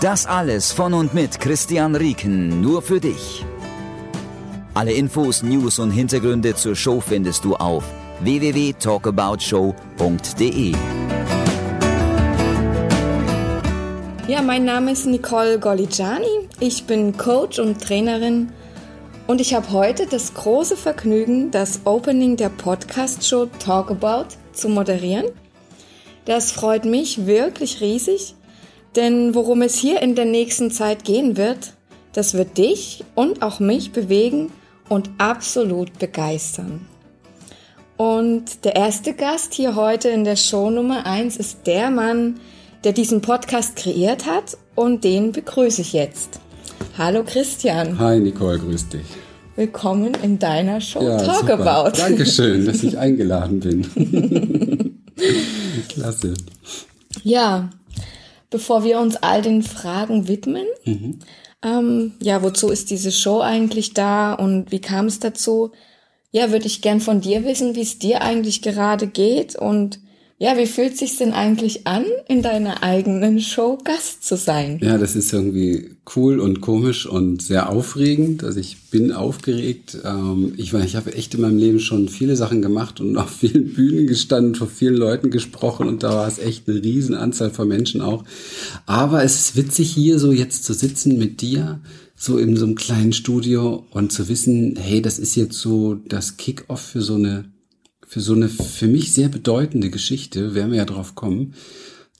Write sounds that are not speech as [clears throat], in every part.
Das alles von und mit Christian Rieken, nur für dich. Alle Infos, News und Hintergründe zur Show findest du auf www.talkaboutshow.de. Ja, mein Name ist Nicole Golligiani. Ich bin Coach und Trainerin und ich habe heute das große Vergnügen, das Opening der Podcast-Show Talk About zu moderieren. Das freut mich wirklich riesig denn worum es hier in der nächsten Zeit gehen wird, das wird dich und auch mich bewegen und absolut begeistern. Und der erste Gast hier heute in der Show Nummer 1 ist der Mann, der diesen Podcast kreiert hat und den begrüße ich jetzt. Hallo Christian. Hi Nicole, grüß dich. Willkommen in deiner Show ja, Talk super. About. Dankeschön, dass ich [laughs] eingeladen bin. [laughs] Klasse. Ja, bevor wir uns all den Fragen widmen. Mhm. Ähm, ja, wozu ist diese Show eigentlich da und wie kam es dazu? Ja, würde ich gern von dir wissen, wie es dir eigentlich gerade geht und ja, wie fühlt sich denn eigentlich an, in deiner eigenen Show Gast zu sein? Ja, das ist irgendwie cool und komisch und sehr aufregend. Also ich bin aufgeregt. Ähm, ich meine, ich habe echt in meinem Leben schon viele Sachen gemacht und auf vielen Bühnen gestanden, vor vielen Leuten gesprochen und da war es echt eine riesen Anzahl von Menschen auch. Aber es ist witzig hier so jetzt zu sitzen mit dir so in so einem kleinen Studio und zu wissen, hey, das ist jetzt so das Kick-off für so eine für so eine für mich sehr bedeutende Geschichte, werden wir ja drauf kommen.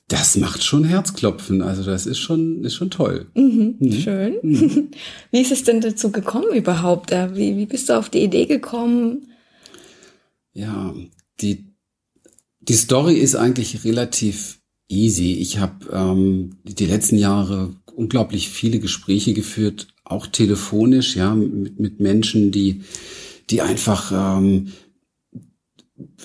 Das macht schon Herzklopfen. Also das ist schon, ist schon toll. Mhm, mhm. Schön. Mhm. [laughs] Wie ist es denn dazu gekommen überhaupt? Wie, wie bist du auf die Idee gekommen? Ja, die, die Story ist eigentlich relativ easy. Ich habe ähm, die letzten Jahre unglaublich viele Gespräche geführt, auch telefonisch, ja, mit, mit Menschen, die, die einfach ähm,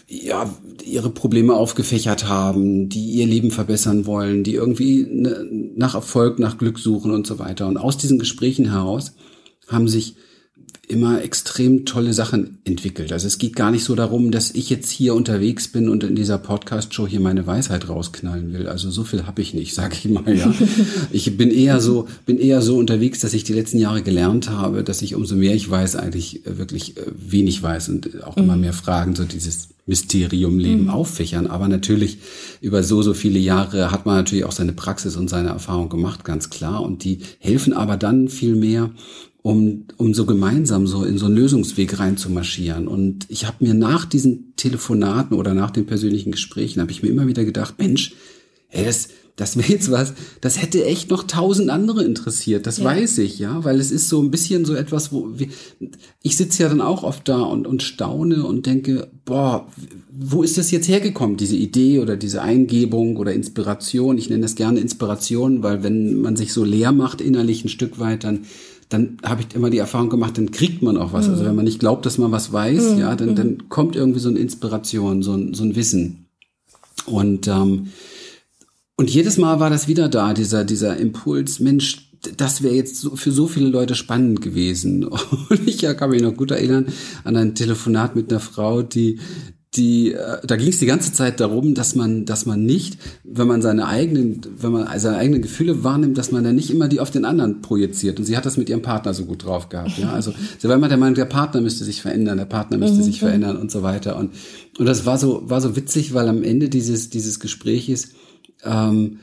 ja, ihre Probleme aufgefächert haben, die ihr Leben verbessern wollen, die irgendwie ne, nach Erfolg, nach Glück suchen und so weiter. Und aus diesen Gesprächen heraus haben sich immer extrem tolle Sachen entwickelt. Also es geht gar nicht so darum, dass ich jetzt hier unterwegs bin und in dieser Podcast-Show hier meine Weisheit rausknallen will. Also so viel habe ich nicht, sage ich mal. Ja, [laughs] ich bin eher so, bin eher so unterwegs, dass ich die letzten Jahre gelernt habe, dass ich umso mehr ich weiß, eigentlich wirklich äh, wenig weiß und auch immer mhm. mehr Fragen so dieses Mysterium Leben mhm. auffächern. Aber natürlich über so, so viele Jahre hat man natürlich auch seine Praxis und seine Erfahrung gemacht, ganz klar. Und die helfen aber dann viel mehr, um, um so gemeinsam so in so einen Lösungsweg reinzumarschieren. Und ich habe mir nach diesen Telefonaten oder nach den persönlichen Gesprächen, habe ich mir immer wieder gedacht, Mensch, ey, das, das wäre jetzt was, das hätte echt noch tausend andere interessiert, das ja. weiß ich, ja, weil es ist so ein bisschen so etwas, wo wir, ich sitze ja dann auch oft da und, und staune und denke, boah, wo ist das jetzt hergekommen, diese Idee oder diese Eingebung oder Inspiration? Ich nenne das gerne Inspiration, weil wenn man sich so leer macht innerlich ein Stück weit, dann dann habe ich immer die Erfahrung gemacht, dann kriegt man auch was. Mhm. Also wenn man nicht glaubt, dass man was weiß, mhm. ja, dann, dann mhm. kommt irgendwie so eine Inspiration, so ein, so ein Wissen. Und ähm, und jedes Mal war das wieder da, dieser, dieser Impuls, Mensch, das wäre jetzt so, für so viele Leute spannend gewesen. [laughs] Und ich ja, kann mich noch gut erinnern an ein Telefonat mit einer Frau, die, die, äh, da ging es die ganze Zeit darum, dass man, dass man nicht, wenn man seine eigenen, wenn man seine eigenen Gefühle wahrnimmt, dass man dann nicht immer die auf den anderen projiziert. Und sie hat das mit ihrem Partner so gut drauf gehabt. Ja, also sie war immer der Meinung, der Partner müsste sich verändern, der Partner müsste mhm. sich verändern und so weiter. Und und das war so war so witzig, weil am Ende dieses dieses Gespräches ähm,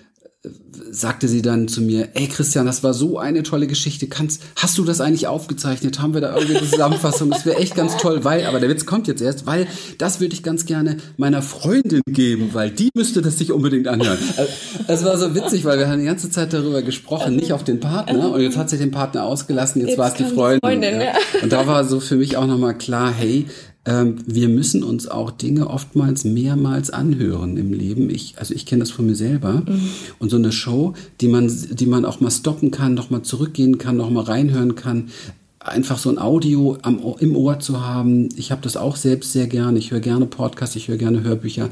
sagte sie dann zu mir, ey Christian, das war so eine tolle Geschichte. Kannst, hast du das eigentlich aufgezeichnet? Haben wir da irgendwie eine Zusammenfassung? Das wäre echt ganz toll, weil, aber der Witz kommt jetzt erst, weil das würde ich ganz gerne meiner Freundin geben, weil die müsste das sich unbedingt anhören. Es war so witzig, weil wir haben die ganze Zeit darüber gesprochen, nicht auf den Partner. Und jetzt hat sich den Partner ausgelassen, jetzt, jetzt war es die Freundin. Freundin ja. Und da war so für mich auch nochmal klar, hey, ähm, wir müssen uns auch Dinge oftmals mehrmals anhören im Leben. Ich, also ich kenne das von mir selber. Mhm. Und so eine Show, die man, die man auch mal stoppen kann, noch mal zurückgehen kann, noch mal reinhören kann, einfach so ein Audio am, im Ohr zu haben. Ich habe das auch selbst sehr gerne. Ich höre gerne Podcasts, ich höre gerne Hörbücher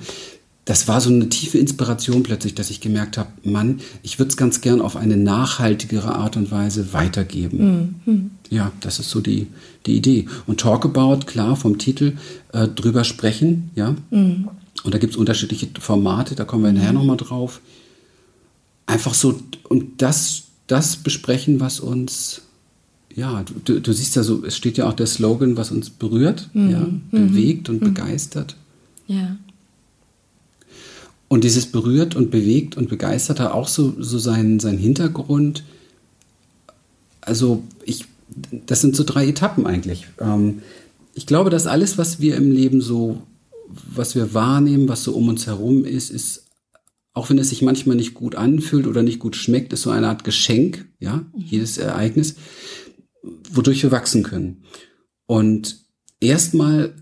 das war so eine tiefe Inspiration plötzlich, dass ich gemerkt habe, Mann, ich würde es ganz gern auf eine nachhaltigere Art und Weise weitergeben. Mhm. Ja, das ist so die, die Idee. Und Talk About, klar, vom Titel äh, drüber sprechen, ja. Mhm. Und da gibt es unterschiedliche Formate, da kommen wir nachher nochmal drauf. Einfach so, und das, das besprechen, was uns, ja, du, du siehst ja so, es steht ja auch der Slogan, was uns berührt, mhm. ja, bewegt und mhm. begeistert. Ja. Und dieses berührt und bewegt und begeistert hat auch so, so seinen, seinen Hintergrund. Also ich, das sind so drei Etappen eigentlich. Ähm, ich glaube, dass alles, was wir im Leben so, was wir wahrnehmen, was so um uns herum ist, ist, auch wenn es sich manchmal nicht gut anfühlt oder nicht gut schmeckt, ist so eine Art Geschenk, ja, mhm. jedes Ereignis, wodurch wir wachsen können. Und erstmal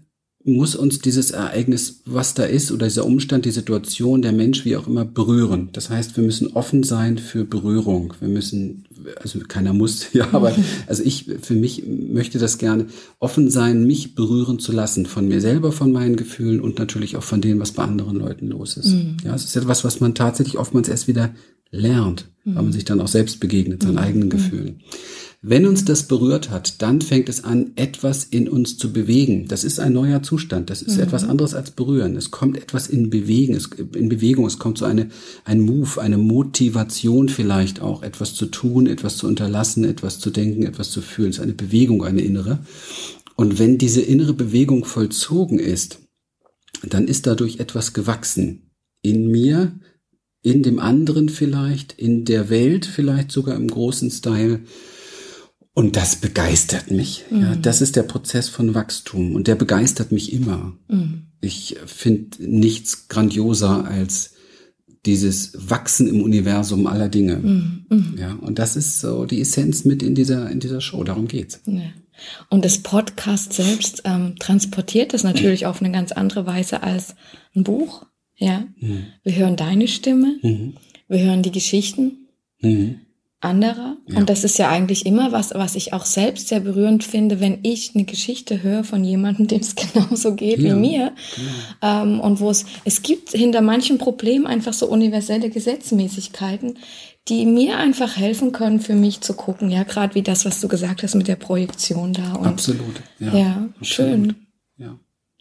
muss uns dieses Ereignis, was da ist, oder dieser Umstand, die Situation, der Mensch, wie auch immer, berühren. Das heißt, wir müssen offen sein für Berührung. Wir müssen, also keiner muss, [laughs] ja, aber [laughs] also ich für mich möchte das gerne offen sein, mich berühren zu lassen, von mir selber, von meinen Gefühlen und natürlich auch von dem, was bei anderen Leuten los ist. Mhm. Ja, es ist etwas, was man tatsächlich oftmals erst wieder lernt, mhm. weil man sich dann auch selbst begegnet, seinen mhm. eigenen mhm. Gefühlen. Wenn uns das berührt hat, dann fängt es an, etwas in uns zu bewegen. Das ist ein neuer Zustand. Das ist mhm. etwas anderes als berühren. Es kommt etwas in Bewegung. Es, in Bewegung. Es kommt so eine, ein Move, eine Motivation vielleicht auch, etwas zu tun, etwas zu unterlassen, etwas zu denken, etwas zu fühlen. Es ist eine Bewegung, eine innere. Und wenn diese innere Bewegung vollzogen ist, dann ist dadurch etwas gewachsen. In mir, in dem anderen vielleicht, in der Welt vielleicht sogar im großen Style. Und das begeistert mich. Mhm. Ja, das ist der Prozess von Wachstum und der begeistert mich immer. Mhm. Ich finde nichts grandioser als dieses Wachsen im Universum aller Dinge. Mhm. mhm. Ja, und das ist so die Essenz mit in dieser in dieser Show. Darum geht's. Ja. Und das Podcast selbst ähm, transportiert das natürlich auf eine ganz andere Weise als ein Buch. Ja, mhm. wir hören deine Stimme, mhm. wir hören die Geschichten anderer. Ja. Und das ist ja eigentlich immer was, was ich auch selbst sehr berührend finde, wenn ich eine Geschichte höre von jemandem, dem es [laughs] genauso geht ja. wie mir. Genau. Ähm, und wo es, es gibt hinter manchen Problemen einfach so universelle Gesetzmäßigkeiten, die mir einfach helfen können, für mich zu gucken. Ja, gerade wie das, was du gesagt hast mit der Projektion da. Und, Absolut. Ja, ja Absolut. schön. Ja.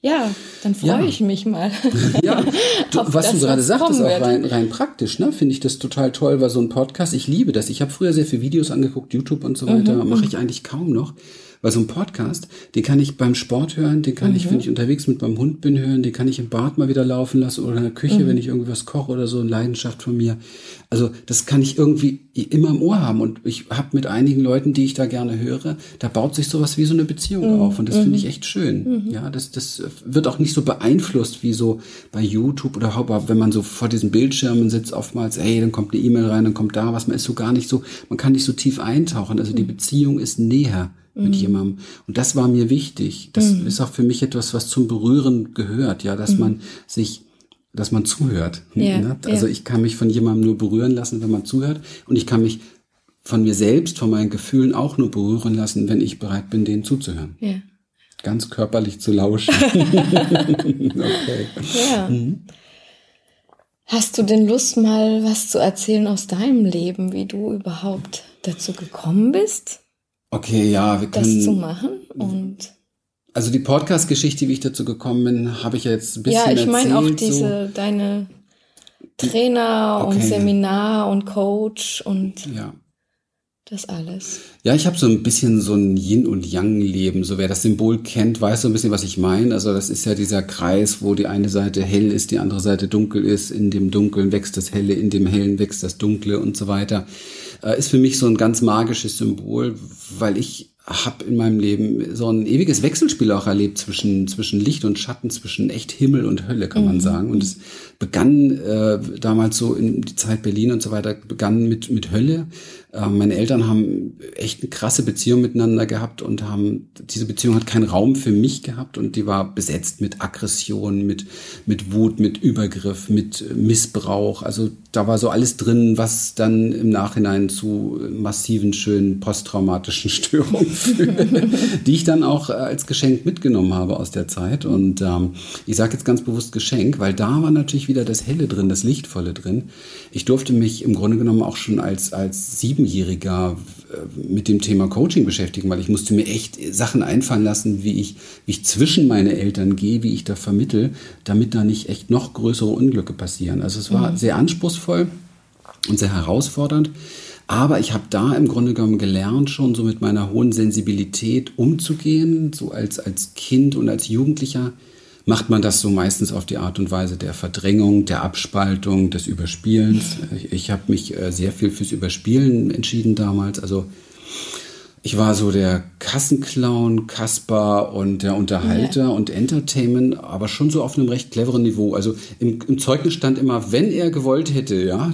Ja, dann freue ja. ich mich mal. [laughs] ja, [laughs] du, was du gerade sagtest, auch rein, rein praktisch, ne, finde ich das total toll, weil so ein Podcast, ich liebe das. Ich habe früher sehr viele Videos angeguckt, YouTube und so weiter, mhm. mache ich eigentlich kaum noch. Weil so ein Podcast, den kann ich beim Sport hören, den kann mhm. ich, wenn ich unterwegs mit meinem Hund bin, hören, den kann ich im Bad mal wieder laufen lassen oder in der Küche, mhm. wenn ich irgendwie was koche oder so, eine Leidenschaft von mir. Also das kann ich irgendwie immer im Ohr haben. Und ich habe mit einigen Leuten, die ich da gerne höre, da baut sich sowas wie so eine Beziehung mhm. auf. Und das finde ich mhm. echt schön. Mhm. Ja, das, das wird auch nicht so beeinflusst wie so bei YouTube oder wenn man so vor diesen Bildschirmen sitzt, oftmals, ey, dann kommt eine E-Mail rein, dann kommt da was, man ist so gar nicht so, man kann nicht so tief eintauchen. Also die mhm. Beziehung ist näher mit mhm. jemandem. Und das war mir wichtig. Das mhm. ist auch für mich etwas, was zum Berühren gehört, ja, dass mhm. man sich, dass man zuhört. Ja, ne? Also ja. ich kann mich von jemandem nur berühren lassen, wenn man zuhört. Und ich kann mich von mir selbst, von meinen Gefühlen auch nur berühren lassen, wenn ich bereit bin, denen zuzuhören. Ja. Ganz körperlich zu lauschen. [laughs] okay. Ja. Mhm. Hast du denn Lust, mal was zu erzählen aus deinem Leben, wie du überhaupt dazu gekommen bist? Okay, ja, wir können. Das zu machen und. Also die Podcast-Geschichte, wie ich dazu gekommen bin, habe ich ja jetzt ein bisschen Ja, ich meine auch diese, so. deine Trainer okay. und Seminar und Coach und. Ja. Das alles. Ja, ich habe so ein bisschen so ein Yin und Yang Leben. So wer das Symbol kennt, weiß so ein bisschen, was ich meine. Also das ist ja dieser Kreis, wo die eine Seite hell ist, die andere Seite dunkel ist. In dem Dunkeln wächst das Helle, in dem Hellen wächst das Dunkle und so weiter. Äh, ist für mich so ein ganz magisches Symbol, weil ich habe in meinem Leben so ein ewiges Wechselspiel auch erlebt zwischen, zwischen Licht und Schatten, zwischen echt Himmel und Hölle, kann man mhm. sagen. Und es begann äh, damals so in die Zeit Berlin und so weiter, begann mit, mit Hölle. Äh, meine Eltern haben echt eine krasse Beziehung miteinander gehabt und haben, diese Beziehung hat keinen Raum für mich gehabt und die war besetzt mit Aggression, mit, mit Wut, mit Übergriff, mit Missbrauch. Also da war so alles drin, was dann im Nachhinein zu massiven, schönen posttraumatischen [laughs] Störungen führt, die ich dann auch als Geschenk mitgenommen habe aus der Zeit. Und ähm, ich sage jetzt ganz bewusst Geschenk, weil da war natürlich wieder das Helle drin, das Lichtvolle drin. Ich durfte mich im Grunde genommen auch schon als, als sieben Siebenjähriger äh, mit dem Thema Coaching beschäftigen, weil ich musste mir echt Sachen einfallen lassen, wie ich, wie ich zwischen meine Eltern gehe, wie ich da vermittel, damit da nicht echt noch größere Unglücke passieren. Also es war mhm. sehr anspruchsvoll und sehr herausfordernd. Aber ich habe da im Grunde genommen gelernt, schon so mit meiner hohen Sensibilität umzugehen, so als, als Kind und als Jugendlicher macht man das so meistens auf die Art und Weise der Verdrängung, der Abspaltung, des Überspielens. Ich, ich habe mich äh, sehr viel fürs Überspielen entschieden damals. Also ich war so der Kassenclown, Kasper und der Unterhalter ja. und Entertainment, aber schon so auf einem recht cleveren Niveau. Also im, im Zeugnis stand immer, wenn er gewollt hätte, ja.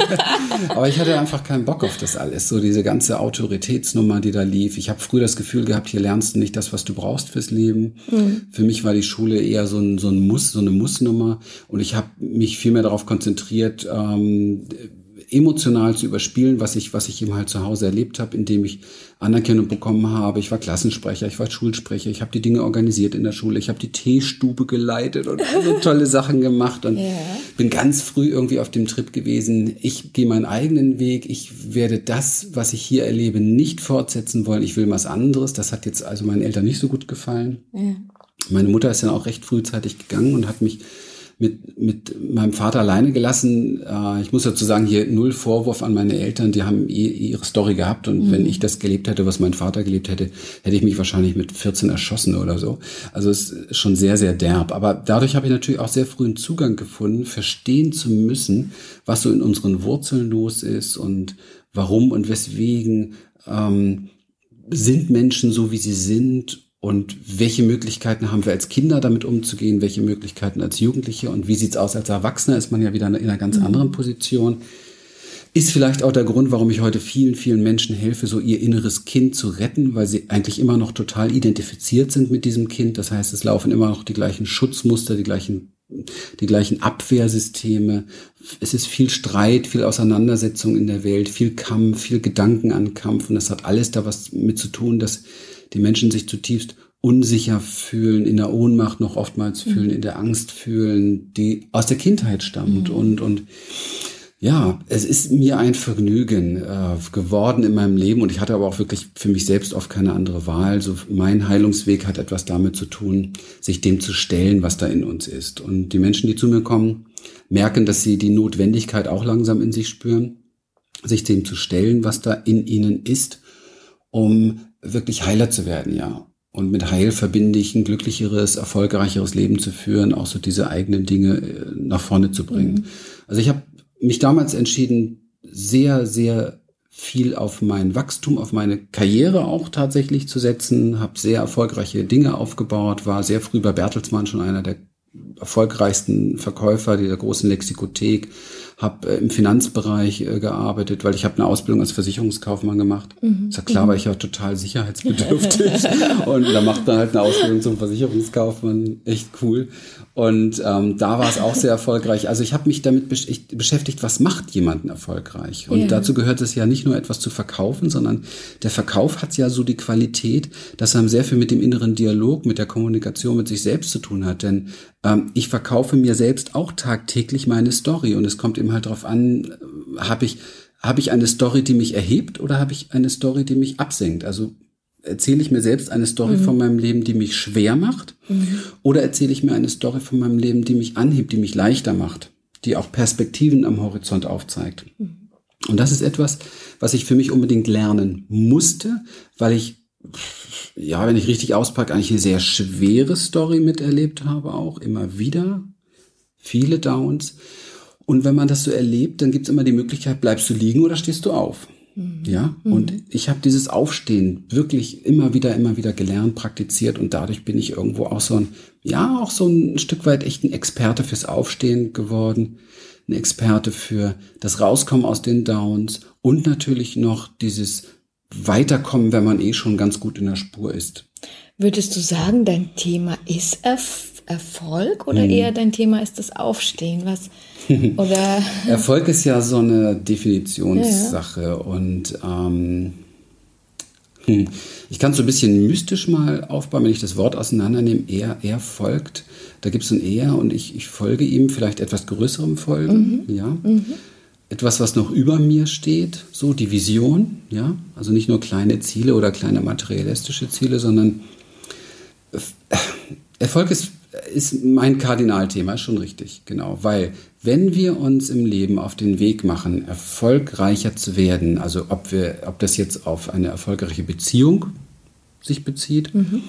[laughs] aber ich hatte einfach keinen Bock auf das alles. So diese ganze Autoritätsnummer, die da lief. Ich habe früher das Gefühl gehabt, hier lernst du nicht das, was du brauchst fürs Leben. Mhm. Für mich war die Schule eher so ein, so ein Muss, so eine Mussnummer. Und ich habe mich viel mehr darauf konzentriert, ähm, emotional zu überspielen, was ich, was ich eben halt zu Hause erlebt habe, indem ich Anerkennung bekommen habe. Ich war Klassensprecher, ich war Schulsprecher, ich habe die Dinge organisiert in der Schule, ich habe die Teestube geleitet und so [laughs] tolle Sachen gemacht und yeah. bin ganz früh irgendwie auf dem Trip gewesen. Ich gehe meinen eigenen Weg, ich werde das, was ich hier erlebe, nicht fortsetzen wollen. Ich will was anderes. Das hat jetzt also meinen Eltern nicht so gut gefallen. Yeah. Meine Mutter ist dann auch recht frühzeitig gegangen und hat mich mit, mit meinem Vater alleine gelassen. Äh, ich muss dazu sagen, hier null Vorwurf an meine Eltern, die haben ihre Story gehabt und mhm. wenn ich das gelebt hätte, was mein Vater gelebt hätte, hätte ich mich wahrscheinlich mit 14 erschossen oder so. Also es ist schon sehr, sehr derb. Aber dadurch habe ich natürlich auch sehr früh einen Zugang gefunden, verstehen zu müssen, was so in unseren Wurzeln los ist und warum und weswegen ähm, sind Menschen so, wie sie sind und welche Möglichkeiten haben wir als Kinder damit umzugehen, welche Möglichkeiten als Jugendliche und wie sieht's aus als Erwachsener, ist man ja wieder in einer ganz mhm. anderen Position. Ist vielleicht auch der Grund, warum ich heute vielen, vielen Menschen helfe, so ihr inneres Kind zu retten, weil sie eigentlich immer noch total identifiziert sind mit diesem Kind. Das heißt, es laufen immer noch die gleichen Schutzmuster, die gleichen, die gleichen Abwehrsysteme. Es ist viel Streit, viel Auseinandersetzung in der Welt, viel Kampf, viel Gedanken an Kampf. Und das hat alles da was mit zu tun, dass die Menschen sich zutiefst unsicher fühlen, in der Ohnmacht noch oftmals mhm. fühlen, in der Angst fühlen, die aus der Kindheit stammt. Mhm. Und, und ja, es ist mir ein Vergnügen äh, geworden in meinem Leben und ich hatte aber auch wirklich für mich selbst oft keine andere Wahl. So mein Heilungsweg hat etwas damit zu tun, sich dem zu stellen, was da in uns ist. Und die Menschen, die zu mir kommen, merken, dass sie die Notwendigkeit auch langsam in sich spüren, sich dem zu stellen, was da in ihnen ist, um wirklich Heiler zu werden, ja. Und mit Heil verbinde ich ein glücklicheres, erfolgreicheres Leben zu führen, auch so diese eigenen Dinge äh, nach vorne zu bringen. Mhm. Also ich habe mich damals entschieden, sehr, sehr viel auf mein Wachstum, auf meine Karriere auch tatsächlich zu setzen, habe sehr erfolgreiche Dinge aufgebaut, war sehr früh bei Bertelsmann schon einer der erfolgreichsten Verkäufer dieser großen Lexikothek, habe äh, im Finanzbereich äh, gearbeitet, weil ich habe eine Ausbildung als Versicherungskaufmann gemacht. Mhm. Ist ja klar, mhm. weil ich ja total sicherheitsbedürftig [laughs] und da macht man halt eine Ausbildung zum Versicherungskaufmann, echt cool. Und ähm, da war es auch sehr erfolgreich. Also ich habe mich damit beschäftigt, was macht jemanden erfolgreich? Und ja. dazu gehört es ja nicht nur etwas zu verkaufen, sondern der Verkauf hat ja so die Qualität, dass er sehr viel mit dem inneren Dialog, mit der Kommunikation mit sich selbst zu tun hat. Denn ähm, ich verkaufe mir selbst auch tagtäglich meine Story und es kommt eben halt darauf an, habe ich habe ich eine Story, die mich erhebt oder habe ich eine Story, die mich absenkt? Also erzähle ich mir selbst eine Story mhm. von meinem Leben, die mich schwer macht? Mhm. Oder erzähle ich mir eine Story von meinem Leben, die mich anhebt, die mich leichter macht, die auch Perspektiven am Horizont aufzeigt? Mhm. Und das ist etwas, was ich für mich unbedingt lernen musste, weil ich, ja, wenn ich richtig auspacke, eigentlich eine sehr schwere Story miterlebt habe, auch immer wieder. Viele Downs. Und wenn man das so erlebt, dann gibt es immer die Möglichkeit, bleibst du liegen oder stehst du auf? Mhm. Ja, und ich habe dieses Aufstehen wirklich immer wieder, immer wieder gelernt, praktiziert und dadurch bin ich irgendwo auch so ein, ja, auch so ein Stück weit echt ein Experte fürs Aufstehen geworden, ein Experte für das Rauskommen aus den Downs und natürlich noch dieses Weiterkommen, wenn man eh schon ganz gut in der Spur ist. Würdest du sagen, dein Thema ist Erf Erfolg oder hm. eher dein Thema ist das Aufstehen? Was [laughs] oder Erfolg ist ja so eine Definitionssache ja. und ähm, hm, ich kann es so ein bisschen mystisch mal aufbauen, wenn ich das Wort auseinandernehme. Er, er folgt. Da gibt es ein Er und ich, ich folge ihm, vielleicht etwas größerem Folgen, mhm. ja. Mhm etwas, was noch über mir steht, so die Vision, ja, also nicht nur kleine Ziele oder kleine materialistische Ziele, sondern äh, Erfolg ist, ist mein Kardinalthema, ist schon richtig, genau, weil wenn wir uns im Leben auf den Weg machen, erfolgreicher zu werden, also ob wir, ob das jetzt auf eine erfolgreiche Beziehung sich bezieht, mhm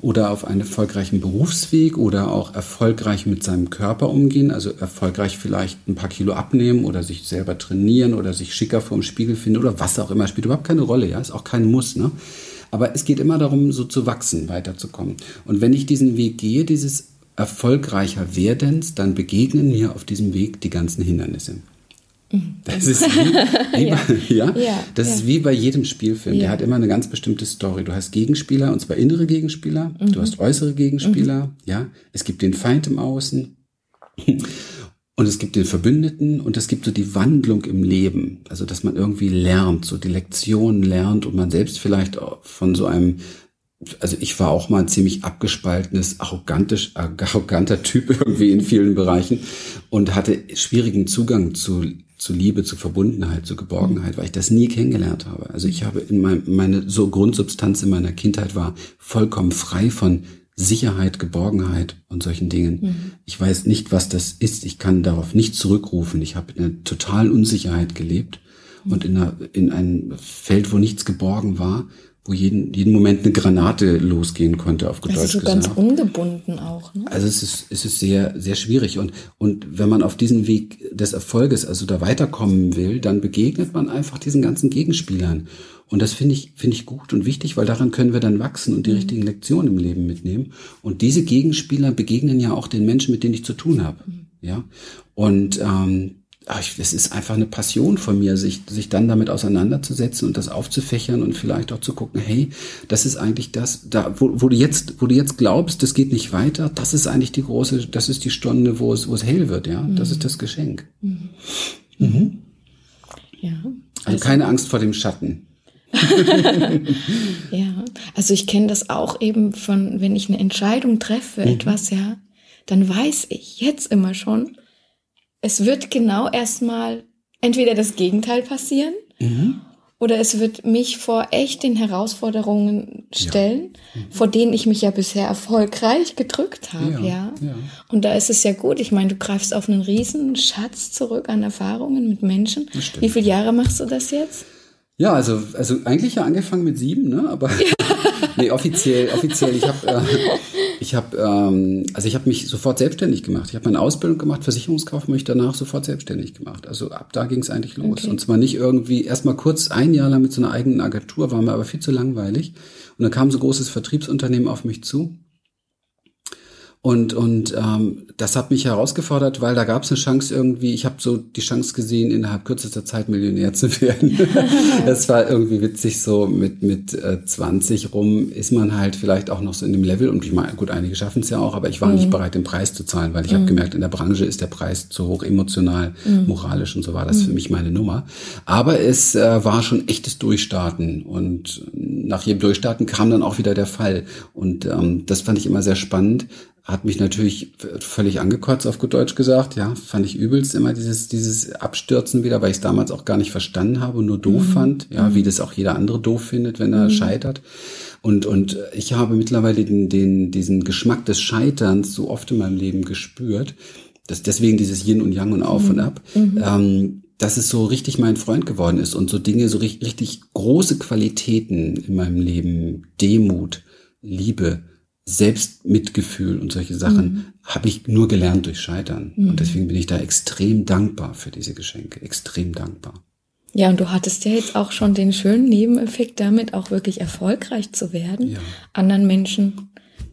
oder auf einen erfolgreichen Berufsweg oder auch erfolgreich mit seinem Körper umgehen, also erfolgreich vielleicht ein paar Kilo abnehmen oder sich selber trainieren oder sich schicker vor dem Spiegel finden oder was auch immer, spielt überhaupt keine Rolle, ja, ist auch kein Muss, ne? Aber es geht immer darum, so zu wachsen, weiterzukommen. Und wenn ich diesen Weg gehe, dieses erfolgreicher Werdens, dann begegnen mir auf diesem Weg die ganzen Hindernisse. Das ist [laughs] wie, wie ja. Bei, ja, ja, das ja. ist wie bei jedem Spielfilm. Der hat immer eine ganz bestimmte Story. Du hast Gegenspieler, und zwar innere Gegenspieler. Mhm. Du hast äußere Gegenspieler. Mhm. Ja, es gibt den Feind im Außen. Und es gibt den Verbündeten und es gibt so die Wandlung im Leben. Also, dass man irgendwie lernt, so die Lektionen lernt und man selbst vielleicht von so einem also ich war auch mal ein ziemlich abgespaltenes, arrogantisch, arroganter Typ [laughs] irgendwie in vielen Bereichen und hatte schwierigen Zugang zu zu Liebe, zu Verbundenheit, zu Geborgenheit, weil ich das nie kennengelernt habe. Also ich habe in meinem, meine so Grundsubstanz in meiner Kindheit war vollkommen frei von Sicherheit, Geborgenheit und solchen Dingen. Mhm. Ich weiß nicht, was das ist. Ich kann darauf nicht zurückrufen. Ich habe in einer totalen Unsicherheit gelebt mhm. und in, einer, in einem Feld, wo nichts geborgen war wo jeden, jeden Moment eine Granate losgehen konnte, auf gut also Deutsch so gesagt. ganz ungebunden auch. Ne? Also es ist, es ist sehr, sehr schwierig. Und, und wenn man auf diesen Weg des Erfolges, also da weiterkommen will, dann begegnet man einfach diesen ganzen Gegenspielern. Und das finde ich, finde ich gut und wichtig, weil daran können wir dann wachsen und die mhm. richtigen Lektionen im Leben mitnehmen. Und diese Gegenspieler begegnen ja auch den Menschen, mit denen ich zu tun habe. Mhm. Ja. Und ähm, es ist einfach eine Passion von mir, sich, sich dann damit auseinanderzusetzen und das aufzufächern und vielleicht auch zu gucken, hey, das ist eigentlich das, da, wo, wo du jetzt, wo du jetzt glaubst, das geht nicht weiter, das ist eigentlich die große, das ist die Stunde, wo es, wo es hell wird, ja. Mhm. Das ist das Geschenk. Mhm. Mhm. Ja. Also, also keine Angst vor dem Schatten. [laughs] ja, also ich kenne das auch eben von, wenn ich eine Entscheidung treffe, mhm. etwas, ja, dann weiß ich jetzt immer schon, es wird genau erstmal entweder das Gegenteil passieren mhm. oder es wird mich vor echt den Herausforderungen stellen, ja. mhm. vor denen ich mich ja bisher erfolgreich gedrückt habe, ja, ja. ja. Und da ist es ja gut. Ich meine, du greifst auf einen riesen Schatz zurück an Erfahrungen mit Menschen. Wie viele Jahre machst du das jetzt? Ja, also, also eigentlich ja angefangen mit sieben, ne? Aber ja. [laughs] nee, offiziell, offiziell. Ich habe, äh, ich habe, ähm, also ich habe mich sofort selbstständig gemacht. Ich habe meine Ausbildung gemacht, Versicherungskaufmann, mich danach sofort selbstständig gemacht. Also ab da ging es eigentlich los. Okay. Und zwar nicht irgendwie erstmal kurz ein Jahr lang mit so einer eigenen Agentur, war mir aber viel zu langweilig. Und dann kam so ein großes Vertriebsunternehmen auf mich zu und, und ähm, das hat mich herausgefordert, weil da gab es eine Chance irgendwie, ich habe so die Chance gesehen, innerhalb kürzester Zeit Millionär zu [laughs] werden. das war irgendwie witzig, so mit, mit äh, 20 rum ist man halt vielleicht auch noch so in dem Level und ich meine, gut, einige schaffen es ja auch, aber ich war mhm. nicht bereit, den Preis zu zahlen, weil ich mhm. habe gemerkt, in der Branche ist der Preis zu hoch emotional, mhm. moralisch und so war das für mhm. mich meine Nummer. Aber es äh, war schon echtes Durchstarten und nach jedem Durchstarten kam dann auch wieder der Fall und ähm, das fand ich immer sehr spannend, hat mich natürlich völlig angekotzt, auf gut Deutsch gesagt. Ja, fand ich übelst immer dieses, dieses Abstürzen wieder, weil ich es damals auch gar nicht verstanden habe und nur doof mhm. fand. Ja, wie mhm. das auch jeder andere doof findet, wenn er mhm. scheitert. Und, und ich habe mittlerweile den, den, diesen Geschmack des Scheiterns so oft in meinem Leben gespürt, dass deswegen dieses Yin und Yang und Auf mhm. und Ab, mhm. ähm, dass es so richtig mein Freund geworden ist und so Dinge, so richtig, richtig große Qualitäten in meinem Leben, Demut, Liebe, Selbstmitgefühl und solche Sachen mhm. habe ich nur gelernt durch Scheitern. Mhm. Und deswegen bin ich da extrem dankbar für diese Geschenke, extrem dankbar. Ja, und du hattest ja jetzt auch schon den schönen Nebeneffekt damit, auch wirklich erfolgreich zu werden, Ja. anderen Menschen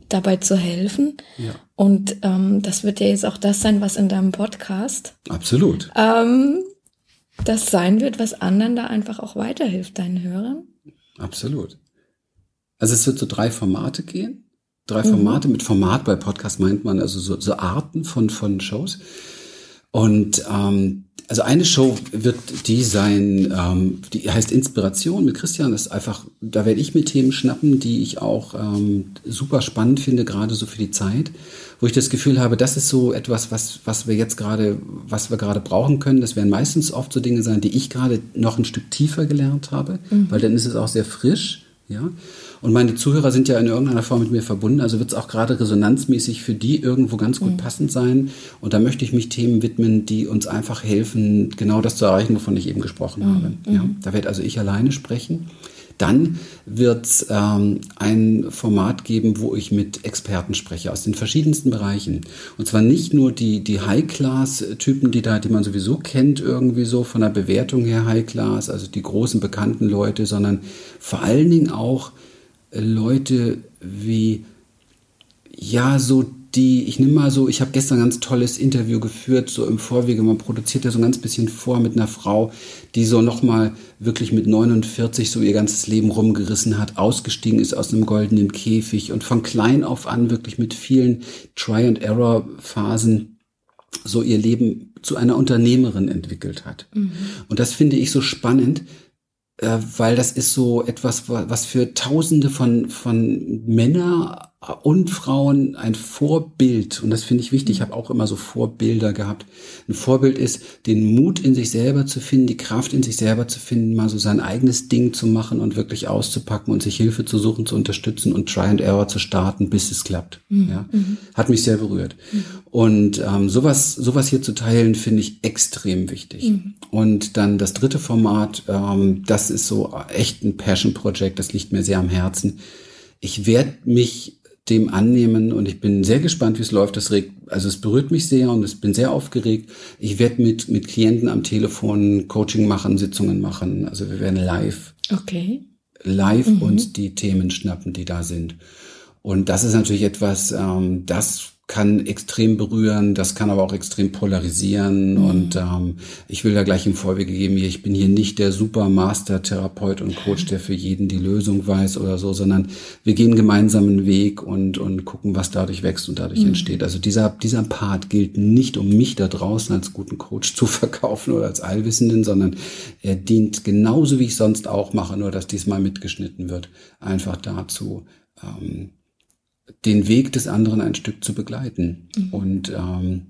dabei zu helfen. Ja. Und ähm, das wird ja jetzt auch das sein, was in deinem Podcast Absolut. ähm, das sein wird, was anderen da einfach auch weiterhilft, deinen Hörern. Absolut. Also es wird so drei Formate gehen. Drei Formate. Mit Format bei Podcast meint man also so, so Arten von, von Shows. Und ähm, also eine Show wird die sein, ähm, die heißt Inspiration mit Christian. Das ist einfach, da werde ich mir Themen schnappen, die ich auch ähm, super spannend finde, gerade so für die Zeit, wo ich das Gefühl habe, das ist so etwas, was, was wir jetzt gerade, was wir gerade brauchen können. Das werden meistens oft so Dinge sein, die ich gerade noch ein Stück tiefer gelernt habe, weil dann ist es auch sehr frisch. Ja, und meine Zuhörer sind ja in irgendeiner Form mit mir verbunden, also wird es auch gerade resonanzmäßig für die irgendwo ganz gut passend sein. Und da möchte ich mich Themen widmen, die uns einfach helfen, genau das zu erreichen, wovon ich eben gesprochen habe. Ja, da werde also ich alleine sprechen. Dann wird es ähm, ein Format geben, wo ich mit Experten spreche aus den verschiedensten Bereichen. Und zwar nicht nur die, die High-Class-Typen, die da, die man sowieso kennt, irgendwie so von der Bewertung her High-Class, also die großen bekannten Leute, sondern vor allen Dingen auch Leute wie ja, so die, ich nehme mal so, ich habe gestern ein ganz tolles Interview geführt, so im Vorwege, man produziert ja so ein ganz bisschen vor mit einer Frau, die so nochmal wirklich mit 49 so ihr ganzes Leben rumgerissen hat, ausgestiegen ist aus einem goldenen Käfig und von klein auf an wirklich mit vielen Try-and-Error-Phasen so ihr Leben zu einer Unternehmerin entwickelt hat. Und das finde ich so spannend, weil das ist so etwas, wa- was für Tausende von, von Männer und Frauen ein Vorbild, und das finde ich wichtig, ich habe auch immer so Vorbilder gehabt. Ein Vorbild ist, den Mut in sich selber zu finden, die Kraft in sich selber zu finden, mal so sein eigenes Ding zu machen und wirklich auszupacken und sich Hilfe zu suchen, zu unterstützen und Try and Error zu starten, bis es klappt. Ja, hat mich sehr berührt. Und ähm, sowas, sowas hier zu teilen, finde ich extrem wichtig. Und dann das dritte Format, ähm, das ist so echt ein Passion Project, das liegt mir sehr am Herzen. Ich werde mich dem annehmen und ich bin sehr gespannt, wie es läuft. Das regt, also es berührt mich sehr und ich bin sehr aufgeregt. Ich werde mit, mit Klienten am Telefon Coaching machen, Sitzungen machen. Also wir werden live Okay. live uns die Themen schnappen, die da sind. Und das ist natürlich etwas, ähm, das kann extrem berühren, das kann aber auch extrem polarisieren. Und ähm, ich will da gleich im Vorwege geben, hier, ich bin hier nicht der Supermaster-Therapeut und Coach, der für jeden die Lösung weiß oder so, sondern wir gehen gemeinsam einen Weg und, und gucken, was dadurch wächst und dadurch entsteht. Also dieser, dieser Part gilt nicht, um mich da draußen als guten Coach zu [laughs] verkaufen oder als Allwissenden, sondern er dient genauso, wie ich sonst auch mache, nur dass diesmal mitgeschnitten wird, einfach dazu, ähm, den Weg des anderen ein Stück zu begleiten. Und ähm,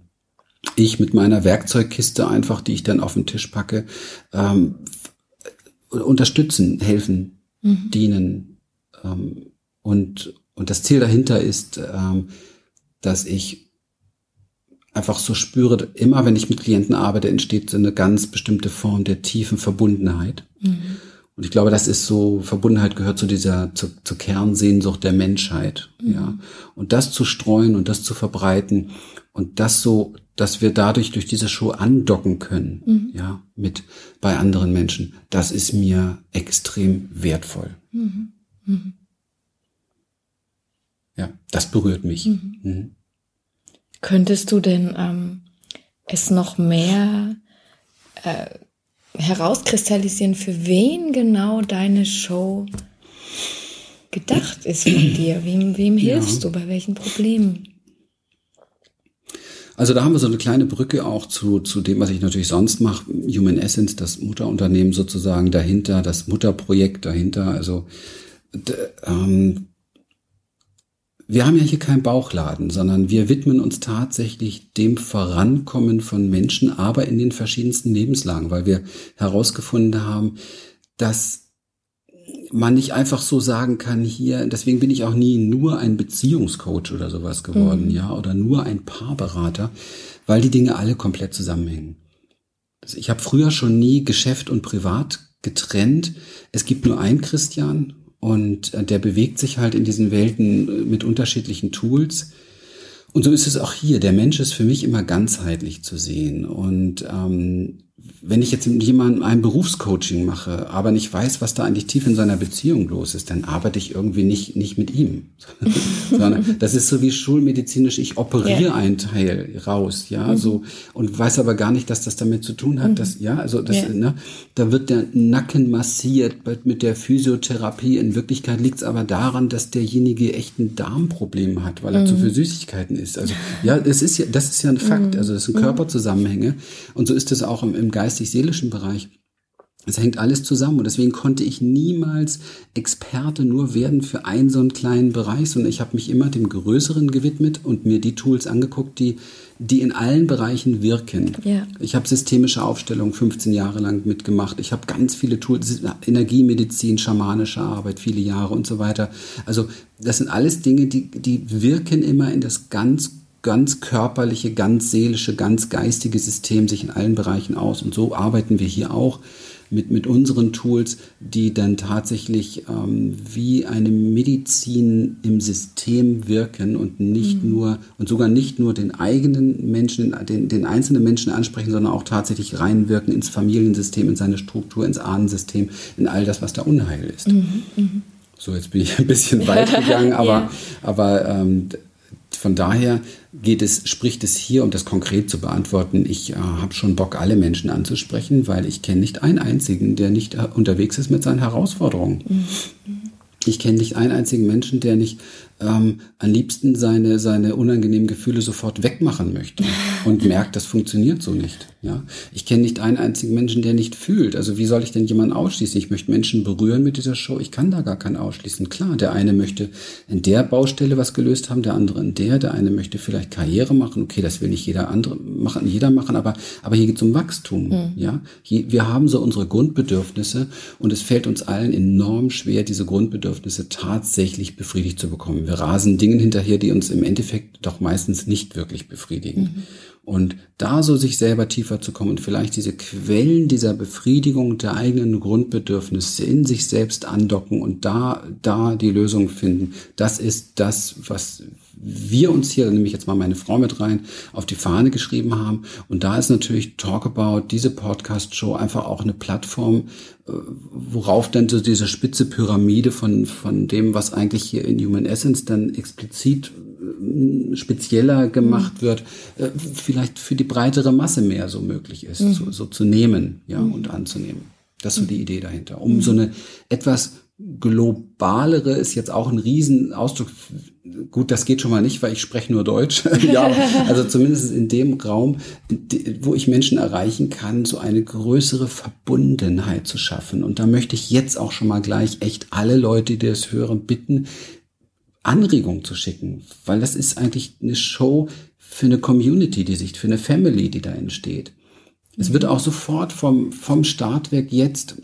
ich mit meiner Werkzeugkiste einfach, die ich dann auf den Tisch packe, ähm, unterstützen, helfen, dienen. Ähm, und, und das Ziel dahinter ist, ähm, dass ich einfach so spüre, immer wenn ich mit Klienten arbeite, entsteht so eine ganz bestimmte Form der tiefen Verbundenheit. Und ich glaube, das ist so, Verbundenheit gehört zu dieser, zu, zur Kernsehnsucht der Menschheit, ja. Und das zu streuen und das zu verbreiten und das so, dass wir dadurch durch diese Show andocken können, ja, mit, bei anderen Menschen, das ist mir extrem wertvoll. Ja, das berührt mich. Mhm. Könntest du denn ähm, es noch mehr äh, herauskristallisieren, für wen genau deine Show gedacht ist von dir? Wem, wem hilfst du? Bei welchen Problemen? Also da haben wir so eine kleine Brücke auch zu, zu dem, was ich natürlich sonst mache. Human Essence, das Mutterunternehmen sozusagen dahinter, das Mutterprojekt dahinter. Also ähm, wir haben ja hier keinen Bauchladen, sondern wir widmen uns tatsächlich dem Vorankommen von Menschen, aber in den verschiedensten Lebenslagen, weil wir herausgefunden haben, dass man nicht einfach so sagen kann, hier, deswegen bin ich auch nie nur ein Beziehungscoach oder sowas geworden, ja, oder nur ein Paarberater, weil die Dinge alle komplett zusammenhängen. Also ich habe früher schon nie Geschäft und Privat getrennt. Es gibt nur einen Christian und äh, der bewegt sich halt in diesen Welten äh, mit unterschiedlichen Tools. Und so ist es auch hier. Der Mensch ist für mich immer ganzheitlich zu sehen. Und ähm, wenn ich jetzt mit jemandem ein Berufscoaching mache, aber nicht weiß, was da eigentlich tief in seiner Beziehung los ist, dann arbeite ich irgendwie nicht, nicht mit ihm. [laughs] Sondern das ist so wie schulmedizinisch, ich operiere ja. einen Teil raus, ja, mhm. so, und weiß aber gar nicht, dass das damit zu tun hat, mhm. dass, ja, also, das, ja. Ne, da wird der Nacken massiert mit der Physiotherapie. In Wirklichkeit liegt es aber daran, dass derjenige echt ein Darmproblem hat, weil er mhm. zu viel Süßigkeiten isst. Also, ja, das ist ja, das ist ja ein Fakt. Mhm. Also, das sind mhm. Körperzusammenhänge. Und so ist es auch im, im geistig-seelischen Bereich. Es hängt alles zusammen und deswegen konnte ich niemals Experte nur werden für einen so einen kleinen Bereich, sondern ich habe mich immer dem Größeren gewidmet und mir die Tools angeguckt, die, die in allen Bereichen wirken. Ja. Ich habe systemische Aufstellung 15 Jahre lang mitgemacht. Ich habe ganz viele Tools, Energiemedizin, schamanische Arbeit, viele Jahre und so weiter. Also das sind alles Dinge, die, die wirken immer in das ganz ganz körperliche, ganz seelische, ganz geistige System sich in allen Bereichen aus. Und so arbeiten wir hier auch mit, mit unseren Tools, die dann tatsächlich ähm, wie eine Medizin im System wirken und nicht mhm. nur und sogar nicht nur den eigenen Menschen, den, den einzelnen Menschen ansprechen, sondern auch tatsächlich reinwirken ins Familiensystem, in seine Struktur, ins Ahnensystem, in all das, was da Unheil ist. Mhm. Mhm. So, jetzt bin ich [laughs] ein bisschen weit gegangen, aber, [laughs] ja. aber ähm, von daher geht es, spricht es hier, um das konkret zu beantworten, ich äh, habe schon Bock, alle Menschen anzusprechen, weil ich kenne nicht einen einzigen, der nicht äh, unterwegs ist mit seinen Herausforderungen. Mhm. Ich kenne nicht einen einzigen Menschen, der nicht ähm, am liebsten seine, seine unangenehmen Gefühle sofort wegmachen möchte [laughs] und merkt, das funktioniert so nicht. Ja? Ich kenne nicht einen einzigen Menschen, der nicht fühlt. Also wie soll ich denn jemanden ausschließen? Ich möchte Menschen berühren mit dieser Show. Ich kann da gar keinen ausschließen. Klar, der eine möchte in der Baustelle was gelöst haben, der andere in der. Der eine möchte vielleicht Karriere machen. Okay, das will nicht jeder andere machen, jeder machen, aber, aber hier geht es um Wachstum. Mhm. Ja? Hier, wir haben so unsere Grundbedürfnisse und es fällt uns allen enorm schwer, diese Grundbedürfnisse tatsächlich befriedigt zu bekommen. Wir rasen Dingen hinterher, die uns im Endeffekt doch meistens nicht wirklich befriedigen. Mhm. Und da so sich selber tiefer zu kommen und vielleicht diese Quellen dieser Befriedigung der eigenen Grundbedürfnisse in sich selbst andocken und da, da die Lösung finden, das ist das, was wir uns hier, nehme ich jetzt mal meine Frau mit rein, auf die Fahne geschrieben haben. Und da ist natürlich Talk About, diese Podcast-Show einfach auch eine Plattform, äh, worauf dann so diese spitze Pyramide von, von dem, was eigentlich hier in Human Essence dann explizit spezieller gemacht mhm. wird, äh, vielleicht für die breitere Masse mehr so möglich ist, mhm. so, so, zu nehmen, ja, mhm. und anzunehmen. Das ist so die Idee dahinter. Um so eine etwas globalere ist jetzt auch ein Riesenausdruck. Gut, das geht schon mal nicht, weil ich spreche nur Deutsch. [laughs] ja, also zumindest in dem Raum, wo ich Menschen erreichen kann, so eine größere Verbundenheit zu schaffen. Und da möchte ich jetzt auch schon mal gleich echt alle Leute, die das hören, bitten, Anregungen zu schicken, weil das ist eigentlich eine Show für eine Community, die sich, für eine Family, die da entsteht. Es wird auch sofort vom, vom Startwerk jetzt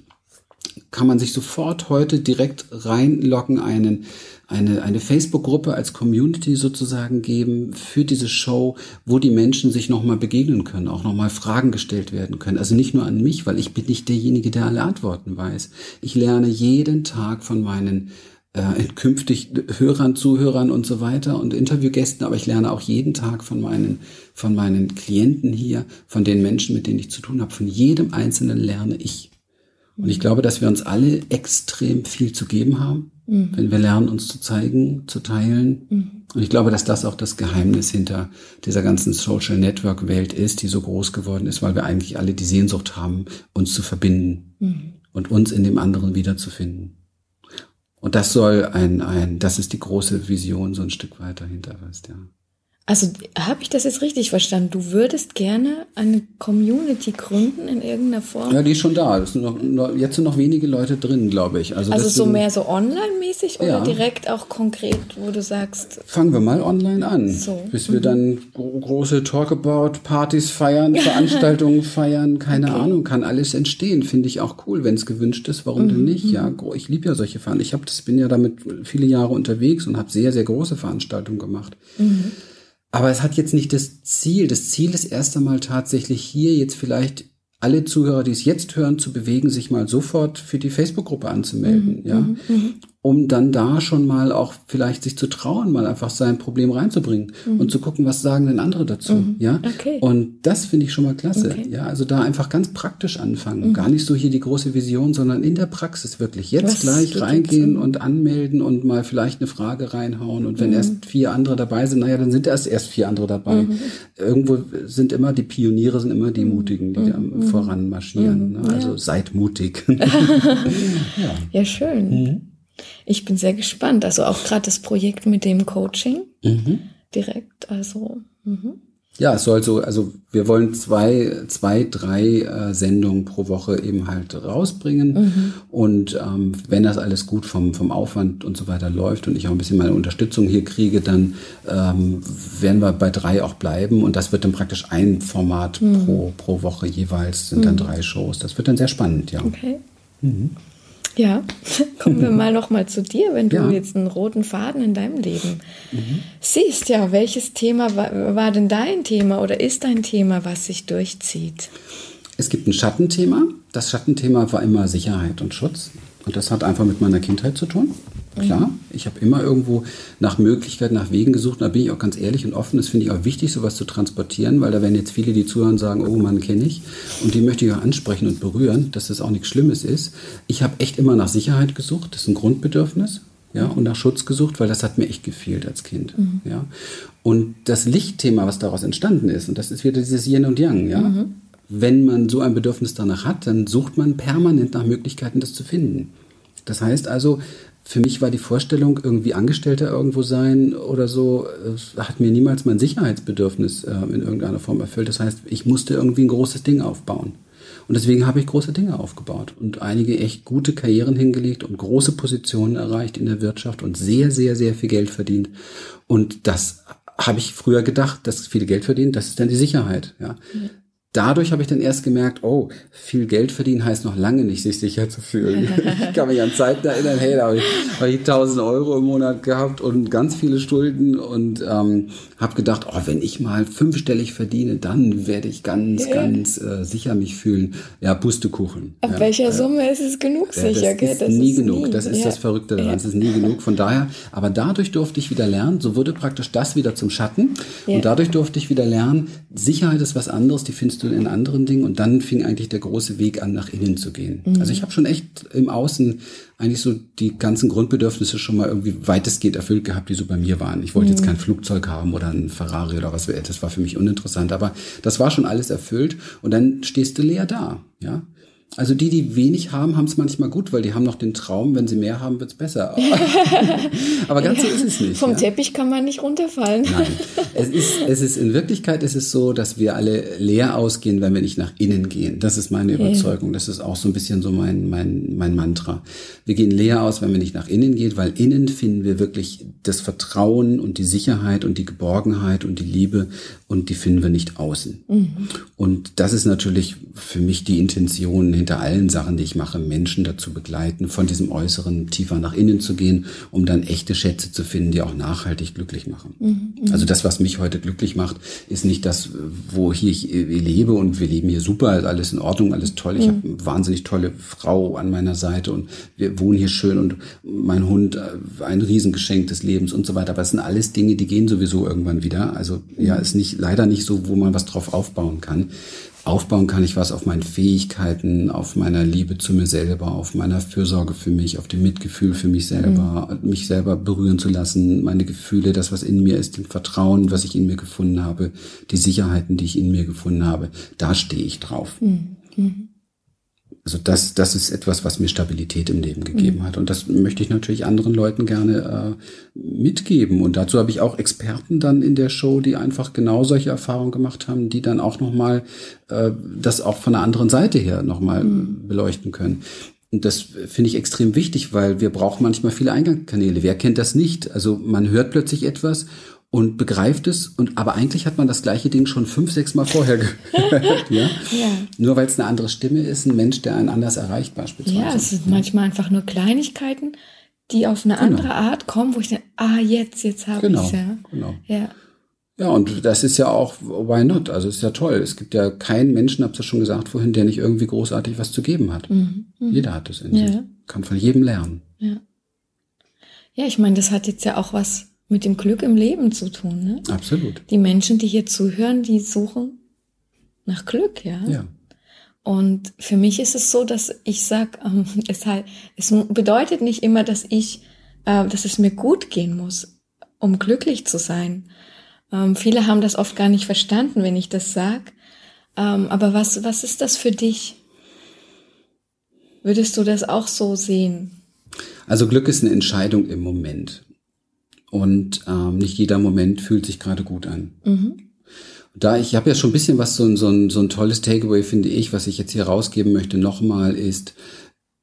kann man sich sofort heute direkt reinloggen, einen, eine, eine Facebook-Gruppe als Community sozusagen geben für diese Show, wo die Menschen sich nochmal begegnen können, auch nochmal Fragen gestellt werden können. Also nicht nur an mich, weil ich bin nicht derjenige, der alle Antworten weiß. Ich lerne jeden Tag von meinen äh, künftig Hörern, Zuhörern und so weiter und Interviewgästen, aber ich lerne auch jeden Tag von meinen, von meinen Klienten hier, von den Menschen, mit denen ich zu tun habe. Von jedem Einzelnen lerne ich. Und ich glaube, dass wir uns alle extrem viel zu geben haben, mhm. wenn wir lernen, uns zu zeigen, zu teilen. Mhm. Und ich glaube, dass das auch das Geheimnis hinter dieser ganzen Social Network Welt ist, die so groß geworden ist, weil wir eigentlich alle die Sehnsucht haben, uns zu verbinden mhm. und uns in dem anderen wiederzufinden. Und das soll ein, ein, das ist die große Vision so ein Stück weiter hinter was, ja. Also habe ich das jetzt richtig verstanden? Du würdest gerne eine Community gründen in irgendeiner Form? Ja, die ist schon da. Es sind noch, noch, jetzt sind noch wenige Leute drin, glaube ich. Also, also so mehr so online-mäßig oder ja. direkt auch konkret, wo du sagst? Fangen wir mal online an, so. bis mhm. wir dann große Talkabout-Partys feiern, [laughs] Veranstaltungen feiern, keine okay. Ahnung, kann alles entstehen. Finde ich auch cool, wenn es gewünscht ist. Warum mhm. denn nicht? Ja, ich liebe ja solche Veranstaltungen. Ich habe das bin ja damit viele Jahre unterwegs und habe sehr sehr große Veranstaltungen gemacht. Mhm. Aber es hat jetzt nicht das Ziel. Das Ziel ist erst einmal tatsächlich hier jetzt vielleicht alle Zuhörer, die es jetzt hören, zu bewegen, sich mal sofort für die Facebook-Gruppe anzumelden. Mhm, ja. Mhm, mhm. Um dann da schon mal auch vielleicht sich zu trauen, mal einfach sein Problem reinzubringen mhm. und zu gucken, was sagen denn andere dazu, mhm. ja? Okay. Und das finde ich schon mal klasse, okay. ja? Also da einfach ganz praktisch anfangen, mhm. gar nicht so hier die große Vision, sondern in der Praxis wirklich jetzt was gleich reingehen und anmelden und mal vielleicht eine Frage reinhauen und wenn mhm. erst vier andere dabei sind, naja, dann sind erst erst vier andere dabei. Mhm. Irgendwo sind immer die Pioniere, sind immer die mhm. Mutigen, die da voran marschieren. Ne? Also ja. seid mutig. [laughs] [laughs] [laughs] ja. ja, schön. Ich bin sehr gespannt. Also auch gerade das Projekt mit dem Coaching mhm. direkt. Also mhm. ja, es soll so. Also wir wollen zwei, zwei, drei äh, Sendungen pro Woche eben halt rausbringen. Mhm. Und ähm, wenn das alles gut vom vom Aufwand und so weiter läuft und ich auch ein bisschen meine Unterstützung hier kriege, dann ähm, werden wir bei drei auch bleiben. Und das wird dann praktisch ein Format mhm. pro pro Woche jeweils. Sind dann mhm. drei Shows. Das wird dann sehr spannend, ja. Okay. Mhm. Ja, [laughs] kommen wir mal noch mal zu dir, wenn du ja. jetzt einen roten Faden in deinem Leben mhm. siehst. Ja, welches Thema war, war denn dein Thema oder ist dein Thema, was sich durchzieht? Es gibt ein Schattenthema. Das Schattenthema war immer Sicherheit und Schutz. Und das hat einfach mit meiner Kindheit zu tun. Klar, mhm. ich habe immer irgendwo nach Möglichkeiten, nach Wegen gesucht. Und da bin ich auch ganz ehrlich und offen. Das finde ich auch wichtig, sowas zu transportieren, weil da werden jetzt viele, die zuhören, sagen, oh Mann, kenne ich. Und die möchte ich auch ansprechen und berühren, dass das auch nichts Schlimmes ist. Ich habe echt immer nach Sicherheit gesucht. Das ist ein Grundbedürfnis. Ja, und nach Schutz gesucht, weil das hat mir echt gefehlt als Kind. Mhm. Ja. Und das Lichtthema, was daraus entstanden ist, und das ist wieder dieses Yin und Yang, ja. Mhm. Wenn man so ein Bedürfnis danach hat, dann sucht man permanent nach Möglichkeiten, das zu finden. Das heißt also, für mich war die Vorstellung, irgendwie Angestellter irgendwo sein oder so, hat mir niemals mein Sicherheitsbedürfnis äh, in irgendeiner Form erfüllt. Das heißt, ich musste irgendwie ein großes Ding aufbauen. Und deswegen habe ich große Dinge aufgebaut und einige echt gute Karrieren hingelegt und große Positionen erreicht in der Wirtschaft und sehr, sehr, sehr viel Geld verdient. Und das habe ich früher gedacht, dass viele Geld verdienen, das ist dann die Sicherheit. Ja. Dadurch habe ich dann erst gemerkt, oh, viel Geld verdienen heißt noch lange nicht, sich sicher zu fühlen. [laughs] ich kann mich an Zeiten erinnern, hey, da habe ich, hab ich 1000 Euro im Monat gehabt und ganz viele Schulden und ähm, habe gedacht, oh, wenn ich mal fünfstellig verdiene, dann werde ich ganz, ja. ganz äh, sicher mich fühlen. Ja, Pustekuchen. Ab ja, welcher äh, Summe ist es genug sicher? Das ist das nie ist genug. Nie. Das ist das Verrückte daran. Es ist nie genug. Von daher, aber dadurch durfte ich wieder lernen, so wurde praktisch das wieder zum Schatten. Und dadurch durfte ich wieder lernen, Sicherheit ist was anderes, die findest du in anderen Dingen. Und dann fing eigentlich der große Weg an, nach innen zu gehen. Mhm. Also ich habe schon echt im Außen eigentlich so die ganzen Grundbedürfnisse schon mal irgendwie weitestgehend erfüllt gehabt, die so bei mir waren. Ich wollte mhm. jetzt kein Flugzeug haben oder ein Ferrari oder was, das war für mich uninteressant. Aber das war schon alles erfüllt. Und dann stehst du leer da, ja. Also die, die wenig haben, haben es manchmal gut, weil die haben noch den Traum, wenn sie mehr haben, wird's besser. [laughs] Aber ganz so ist es nicht. Vom ja? Teppich kann man nicht runterfallen. Nein. Es ist, es ist in Wirklichkeit ist es so, dass wir alle leer ausgehen, wenn wir nicht nach innen gehen. Das ist meine Überzeugung. Das ist auch so ein bisschen so mein, mein, mein Mantra. Wir gehen leer aus, wenn wir nicht nach innen gehen, weil innen finden wir wirklich das Vertrauen und die Sicherheit und die Geborgenheit und die Liebe und die finden wir nicht außen. Mhm. Und das ist natürlich für mich die Intention hinter allen Sachen, die ich mache, Menschen dazu begleiten, von diesem Äußeren tiefer nach innen zu gehen, um dann echte Schätze zu finden, die auch nachhaltig glücklich machen. Mhm. Also das, was mich heute glücklich macht, ist nicht das, wo hier ich lebe und wir leben hier super, ist alles in Ordnung, alles toll. Ich mhm. habe eine wahnsinnig tolle Frau an meiner Seite und wir wohnen hier schön und mein Hund ein Riesengeschenk des Lebens und so weiter. Aber es sind alles Dinge, die gehen sowieso irgendwann wieder. Also ja, ist nicht leider nicht so, wo man was drauf aufbauen kann aufbauen kann ich was auf meinen Fähigkeiten, auf meiner Liebe zu mir selber, auf meiner Fürsorge für mich, auf dem Mitgefühl für mich selber, mhm. mich selber berühren zu lassen, meine Gefühle, das, was in mir ist, dem Vertrauen, was ich in mir gefunden habe, die Sicherheiten, die ich in mir gefunden habe, da stehe ich drauf. Mhm. Also das, das ist etwas, was mir Stabilität im Leben gegeben mhm. hat. Und das möchte ich natürlich anderen Leuten gerne äh, mitgeben. Und dazu habe ich auch Experten dann in der Show, die einfach genau solche Erfahrungen gemacht haben, die dann auch nochmal äh, das auch von der anderen Seite her nochmal mhm. beleuchten können. Und das finde ich extrem wichtig, weil wir brauchen manchmal viele Eingangskanäle. Wer kennt das nicht? Also man hört plötzlich etwas und begreift es und aber eigentlich hat man das gleiche Ding schon fünf, sechs Mal vorher [laughs] gehört. ja? ja. Nur weil es eine andere Stimme ist, ein Mensch, der einen anders erreicht beispielsweise. Ja, es sind manchmal einfach nur Kleinigkeiten, die auf eine genau. andere Art kommen, wo ich denke, ah, jetzt, jetzt habe genau. ich es ja. Genau. Ja. Ja, und das ist ja auch, why not? Also ist ja toll. Es gibt ja keinen Menschen, hab's ja schon gesagt vorhin, der nicht irgendwie großartig was zu geben hat. Mhm. Mhm. Jeder hat es in ja. sich. Kann von jedem lernen. Ja. Ja, ich meine, das hat jetzt ja auch was mit dem Glück im Leben zu tun. Ne? Absolut. Die Menschen, die hier zuhören, die suchen nach Glück, ja. Ja. Und für mich ist es so, dass ich sag, [laughs] ähm, es halt, es bedeutet nicht immer, dass ich, äh, dass es mir gut gehen muss, um glücklich zu sein. Ähm, viele haben das oft gar nicht verstanden, wenn ich das sag. Ähm, aber was, was ist das für dich? Würdest du das auch so sehen? Also Glück ist eine Entscheidung im Moment. Und ähm, nicht jeder Moment fühlt sich gerade gut an. Mhm. Da ich habe ja schon ein bisschen was so, so, ein, so ein tolles Takeaway finde ich, was ich jetzt hier rausgeben möchte nochmal ist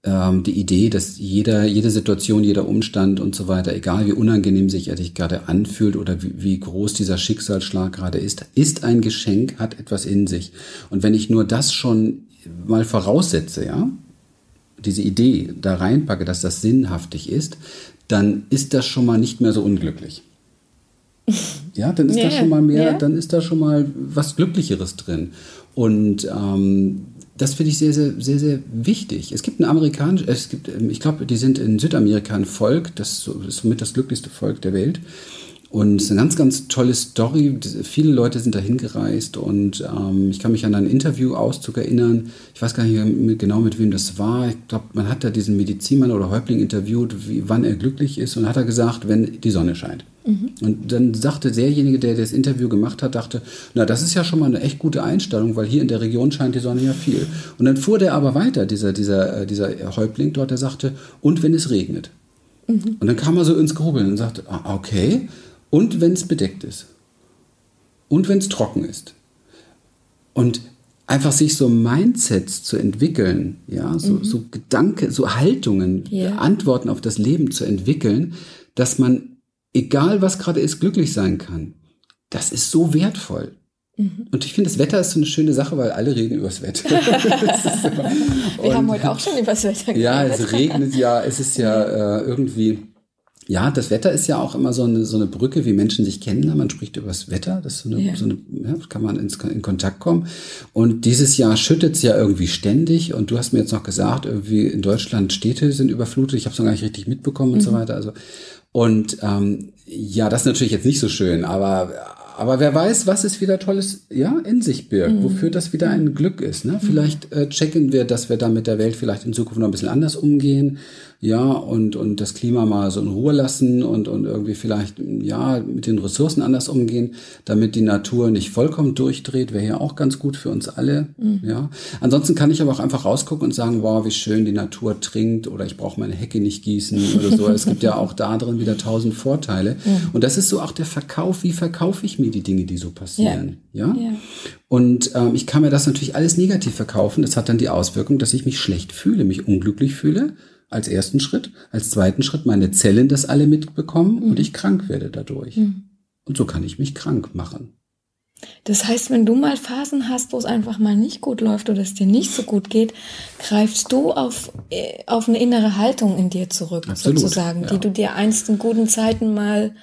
ähm, die Idee, dass jeder jede Situation, jeder Umstand und so weiter, egal wie unangenehm sich er dich gerade anfühlt oder wie, wie groß dieser Schicksalsschlag gerade ist, ist ein Geschenk, hat etwas in sich. Und wenn ich nur das schon mal voraussetze, ja, diese Idee da reinpacke, dass das sinnhaftig ist, dann ist das schon mal nicht mehr so unglücklich. Ja, dann ist [laughs] yeah, da schon mal mehr, yeah. dann ist da schon mal was Glücklicheres drin. Und ähm, das finde ich sehr, sehr, sehr, sehr wichtig. Es gibt ein amerikanisch, es gibt, ähm, ich glaube, die sind in Südamerika ein Volk, das ist somit das glücklichste Volk der Welt. Und es ist eine ganz, ganz tolle Story. Viele Leute sind da hingereist und ähm, ich kann mich an einen Interviewauszug erinnern. Ich weiß gar nicht genau, mit wem das war. Ich glaube, man hat da diesen Medizinmann oder Häuptling interviewt, wie, wann er glücklich ist und hat er gesagt, wenn die Sonne scheint. Mhm. Und dann sagte derjenige, der das Interview gemacht hat, dachte, na, das ist ja schon mal eine echt gute Einstellung, weil hier in der Region scheint die Sonne ja viel. Und dann fuhr der aber weiter, dieser, dieser, äh, dieser Häuptling dort, der sagte, und wenn es regnet. Mhm. Und dann kam er so ins Grubeln und sagte, ah, okay. Und wenn es bedeckt ist. Und wenn es trocken ist. Und einfach sich so Mindsets zu entwickeln, ja, so, mhm. so Gedanken, so Haltungen, yeah. Antworten auf das Leben zu entwickeln, dass man, egal was gerade ist, glücklich sein kann. Das ist so wertvoll. Mhm. Und ich finde, das Wetter ist so eine schöne Sache, weil alle reden über [laughs] das Wetter. Wir haben heute auch schon über das Wetter geredet. Ja, es regnet ja, es ist ja [laughs] äh, irgendwie ja, das Wetter ist ja auch immer so eine, so eine Brücke, wie Menschen sich kennenlernen. Man spricht über das Wetter, das ist so eine, ja. so eine ja, kann man ins, in Kontakt kommen. Und dieses Jahr schüttet es ja irgendwie ständig. Und du hast mir jetzt noch gesagt, irgendwie in Deutschland Städte sind überflutet. Ich habe es noch gar nicht richtig mitbekommen und so mhm. weiter. Also und ähm, ja, das ist natürlich jetzt nicht so schön, aber aber wer weiß, was es wieder Tolles ja, in sich birgt, mhm. wofür das wieder ein Glück ist. Ne? Vielleicht äh, checken wir, dass wir da mit der Welt vielleicht in Zukunft noch ein bisschen anders umgehen, ja, und, und das Klima mal so in Ruhe lassen und, und irgendwie vielleicht, ja, mit den Ressourcen anders umgehen, damit die Natur nicht vollkommen durchdreht, wäre ja auch ganz gut für uns alle, mhm. ja. Ansonsten kann ich aber auch einfach rausgucken und sagen, wow, wie schön die Natur trinkt oder ich brauche meine Hecke nicht gießen oder so. es gibt ja auch da drin wieder tausend Vorteile. Mhm. Und das ist so auch der Verkauf, wie verkaufe ich mir die Dinge, die so passieren, ja. ja? ja. Und ähm, ich kann mir das natürlich alles negativ verkaufen. Das hat dann die Auswirkung, dass ich mich schlecht fühle, mich unglücklich fühle als ersten Schritt. Als zweiten Schritt meine Zellen das alle mitbekommen mhm. und ich krank werde dadurch. Mhm. Und so kann ich mich krank machen. Das heißt, wenn du mal Phasen hast, wo es einfach mal nicht gut läuft oder es dir nicht so gut geht, greifst du auf, äh, auf eine innere Haltung in dir zurück, Absolut, sozusagen, ja. die du dir einst in guten Zeiten mal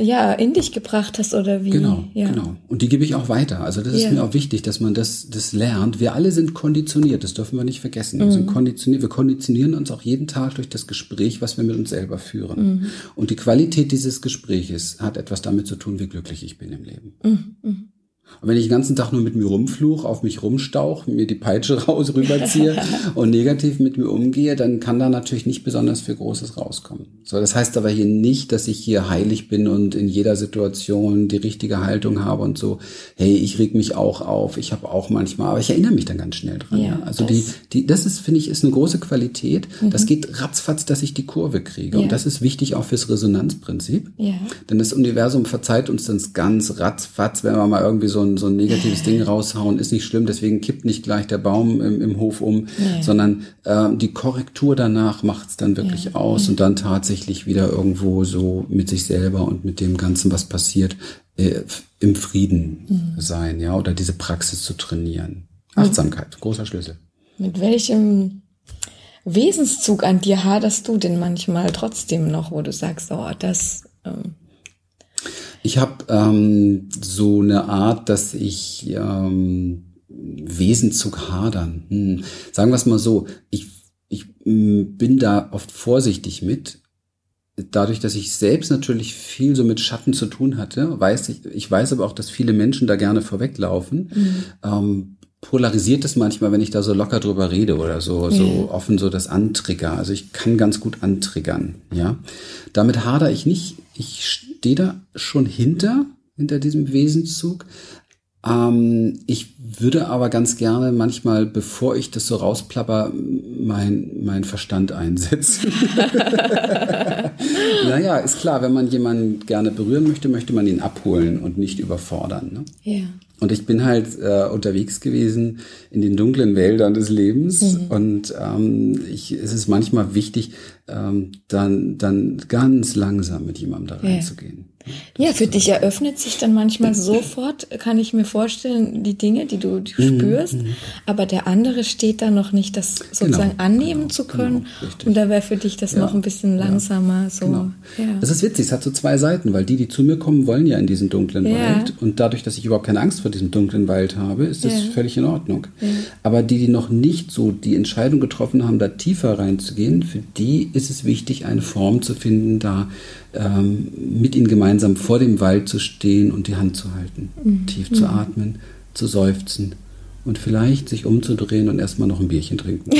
ja, in dich gebracht hast oder wie. Genau, ja. genau. Und die gebe ich auch weiter. Also das ist ja. mir auch wichtig, dass man das, das lernt. Wir alle sind konditioniert, das dürfen wir nicht vergessen. Wir mhm. sind konditioniert, wir konditionieren uns auch jeden Tag durch das Gespräch, was wir mit uns selber führen. Mhm. Und die Qualität dieses Gespräches hat etwas damit zu tun, wie glücklich ich bin im Leben. Mhm. Und wenn ich den ganzen Tag nur mit mir rumfluch, auf mich rumstauch, mir die Peitsche [laughs] raus rüberziehe und negativ mit mir umgehe, dann kann da natürlich nicht besonders viel Großes rauskommen. So, das heißt aber hier nicht, dass ich hier heilig bin und in jeder Situation die richtige Haltung habe und so, hey, ich reg mich auch auf, ich habe auch manchmal, aber ich erinnere mich dann ganz schnell dran. Ja, ja. Also das die, die, das ist, finde ich, ist eine große Qualität. Mhm. Das geht ratzfatz, dass ich die Kurve kriege. Ja. Und das ist wichtig auch fürs Resonanzprinzip. Ja. Denn das Universum verzeiht uns dann ganz ratzfatz, wenn wir mal irgendwie so so ein, so ein negatives Ding raushauen, ist nicht schlimm, deswegen kippt nicht gleich der Baum im, im Hof um, nee. sondern äh, die Korrektur danach macht es dann wirklich ja. aus mhm. und dann tatsächlich wieder irgendwo so mit sich selber und mit dem Ganzen, was passiert, äh, im Frieden mhm. sein, ja, oder diese Praxis zu trainieren. Achtsamkeit, großer Schlüssel. Mit welchem Wesenszug an dir haderst du denn manchmal trotzdem noch, wo du sagst, oh, das ähm, ich habe ähm, so eine Art, dass ich ähm, Wesenzug hadern. Hm. Sagen wir es mal so, ich, ich hm, bin da oft vorsichtig mit dadurch, dass ich selbst natürlich viel so mit Schatten zu tun hatte, weiß ich, ich weiß aber auch, dass viele Menschen da gerne vorweglaufen. Mhm. Ähm, polarisiert es manchmal, wenn ich da so locker drüber rede oder so, so ja. offen so das Antrigger. Also ich kann ganz gut antriggern, ja. Damit hader ich nicht. Ich stehe da schon hinter, hinter diesem Wesenszug. Ähm, ich würde aber ganz gerne manchmal, bevor ich das so rausplapper, mein, mein Verstand einsetzen. [laughs] naja, ist klar, wenn man jemanden gerne berühren möchte, möchte man ihn abholen und nicht überfordern. Ne? Ja. Und ich bin halt äh, unterwegs gewesen in den dunklen Wäldern des Lebens mhm. und ähm, ich, es ist manchmal wichtig, ähm, dann, dann ganz langsam mit jemandem da reinzugehen. Ja, für dich eröffnet sich dann manchmal sofort, kann ich mir vorstellen, die Dinge, die du, die mhm. spürst, mhm. aber der andere steht da noch nicht, das sozusagen genau, annehmen genau, zu können. Genau, und da wäre für dich das ja, noch ein bisschen langsamer. Ja, so. Genau. Ja. Das ist witzig, es hat so zwei Seiten, weil die, die zu mir kommen, wollen ja in diesen dunklen Wald. Und dadurch, dass ich überhaupt keine Angst vor diesem dunklen Wald habe, ist das völlig in Ordnung. Aber die, die noch nicht so die Entscheidung getroffen haben, da tiefer reinzugehen, für die ist es wichtig, eine Form zu finden, da ähm, mit ihnen gemeinsam vor dem Wald zu stehen und die Hand zu halten, mhm. tief zu mhm. atmen, zu seufzen und vielleicht sich umzudrehen und erstmal noch ein Bierchen trinken. [laughs] [laughs]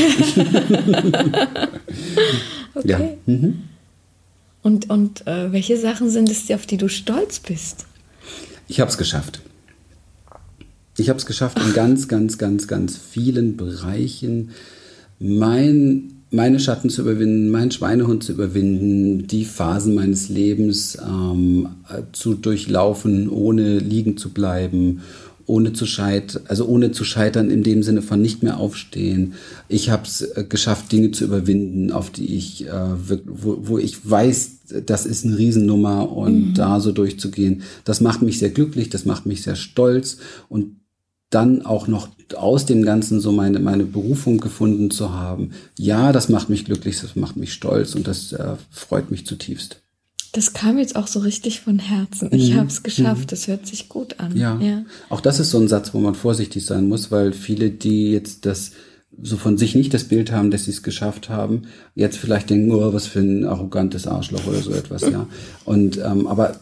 okay. Ja. Mhm. Und, und äh, welche Sachen sind es, auf die du stolz bist? Ich habe es geschafft. Ich habe es geschafft in ganz, ganz, ganz, ganz vielen Bereichen mein meine Schatten zu überwinden, meinen Schweinehund zu überwinden, die Phasen meines Lebens ähm, zu durchlaufen, ohne liegen zu bleiben, ohne zu scheitern, also ohne zu scheitern in dem Sinne von nicht mehr aufstehen. Ich habe es äh, geschafft, Dinge zu überwinden, auf die ich, äh, wo, wo ich weiß, das ist eine Riesennummer und mhm. da so durchzugehen, das macht mich sehr glücklich, das macht mich sehr stolz und dann auch noch aus dem Ganzen so meine, meine Berufung gefunden zu haben. Ja, das macht mich glücklich, das macht mich stolz und das äh, freut mich zutiefst. Das kam jetzt auch so richtig von Herzen. Ich mhm. habe es geschafft. Mhm. Das hört sich gut an. Ja. ja. Auch das ist so ein Satz, wo man vorsichtig sein muss, weil viele, die jetzt das so von sich nicht das Bild haben, dass sie es geschafft haben, jetzt vielleicht denken, oh, was für ein arrogantes Arschloch oder so etwas, ja. [laughs] Und ähm, aber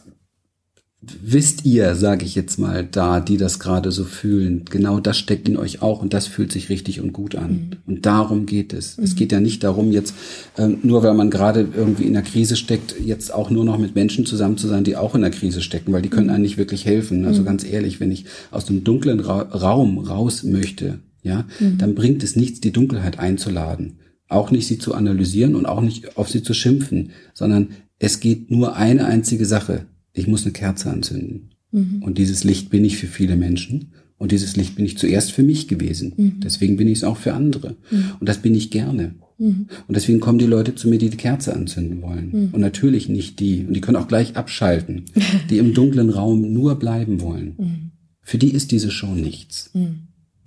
wisst ihr, sage ich jetzt mal, da, die das gerade so fühlen, genau das steckt in euch auch und das fühlt sich richtig und gut an. Mhm. Und darum geht es. Mhm. Es geht ja nicht darum, jetzt ähm, nur weil man gerade irgendwie in der Krise steckt, jetzt auch nur noch mit Menschen zusammen zu sein, die auch in der Krise stecken, weil die können mhm. einem nicht wirklich helfen. Also mhm. ganz ehrlich, wenn ich aus einem dunklen Ra Raum raus möchte, ja, mhm. dann bringt es nichts, die Dunkelheit einzuladen. Auch nicht sie zu analysieren und auch nicht auf sie zu schimpfen, sondern es geht nur eine einzige Sache ich muss eine Kerze anzünden. Mhm. Und dieses Licht bin ich für viele Menschen. Und dieses Licht bin ich zuerst für mich gewesen. Mhm. Deswegen bin ich es auch für andere. Mhm. Und das bin ich gerne. Mhm. Und deswegen kommen die Leute zu mir, die die Kerze anzünden wollen. Mhm. Und natürlich nicht die. Und die können auch gleich abschalten, [laughs] die im dunklen Raum nur bleiben wollen. Mhm. Für die ist diese Show nichts.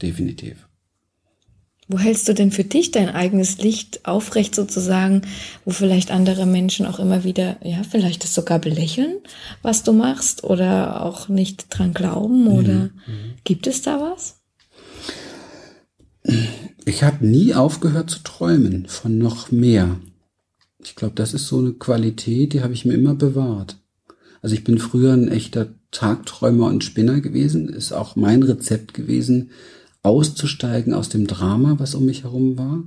Definitiv. Wo hältst du denn für dich dein eigenes Licht aufrecht sozusagen, wo vielleicht andere Menschen auch immer wieder, ja, vielleicht das sogar belächeln, was du machst oder auch nicht dran glauben oder mhm. gibt es da was? Ich habe nie aufgehört zu träumen von noch mehr. Ich glaube, das ist so eine Qualität, die habe ich mir immer bewahrt. Also ich bin früher ein echter Tagträumer und Spinner gewesen, ist auch mein Rezept gewesen, auszusteigen aus dem Drama, was um mich herum war,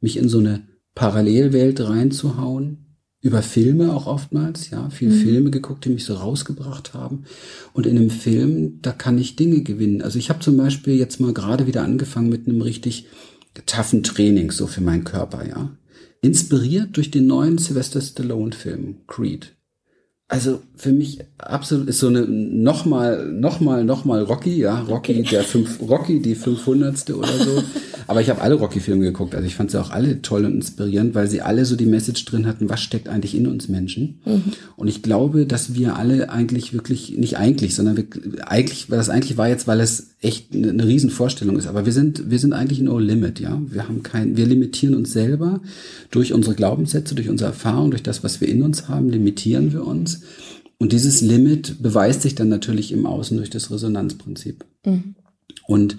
mich in so eine Parallelwelt reinzuhauen, über Filme auch oftmals, ja, viel mhm. Filme geguckt, die mich so rausgebracht haben. Und in einem Film, da kann ich Dinge gewinnen. Also ich habe zum Beispiel jetzt mal gerade wieder angefangen mit einem richtig toughen Training, so für meinen Körper, ja. Inspiriert durch den neuen Sylvester Stallone-Film, Creed also für mich absolut ist so eine nochmal, nochmal, nochmal Rocky, ja, Rocky, der fünf, Rocky, die 500. oder so. [laughs] Aber ich habe alle Rocky-Filme geguckt, also ich fand sie auch alle toll und inspirierend, weil sie alle so die Message drin hatten, was steckt eigentlich in uns Menschen. Mhm. Und ich glaube, dass wir alle eigentlich wirklich, nicht eigentlich, sondern wir, eigentlich, weil das eigentlich war jetzt, weil es echt eine, eine Riesenvorstellung ist, aber wir sind, wir sind eigentlich no limit, ja. Wir haben kein, wir limitieren uns selber durch unsere Glaubenssätze, durch unsere Erfahrung, durch das, was wir in uns haben, limitieren wir uns. Und dieses Limit beweist sich dann natürlich im Außen durch das Resonanzprinzip. Mhm. Und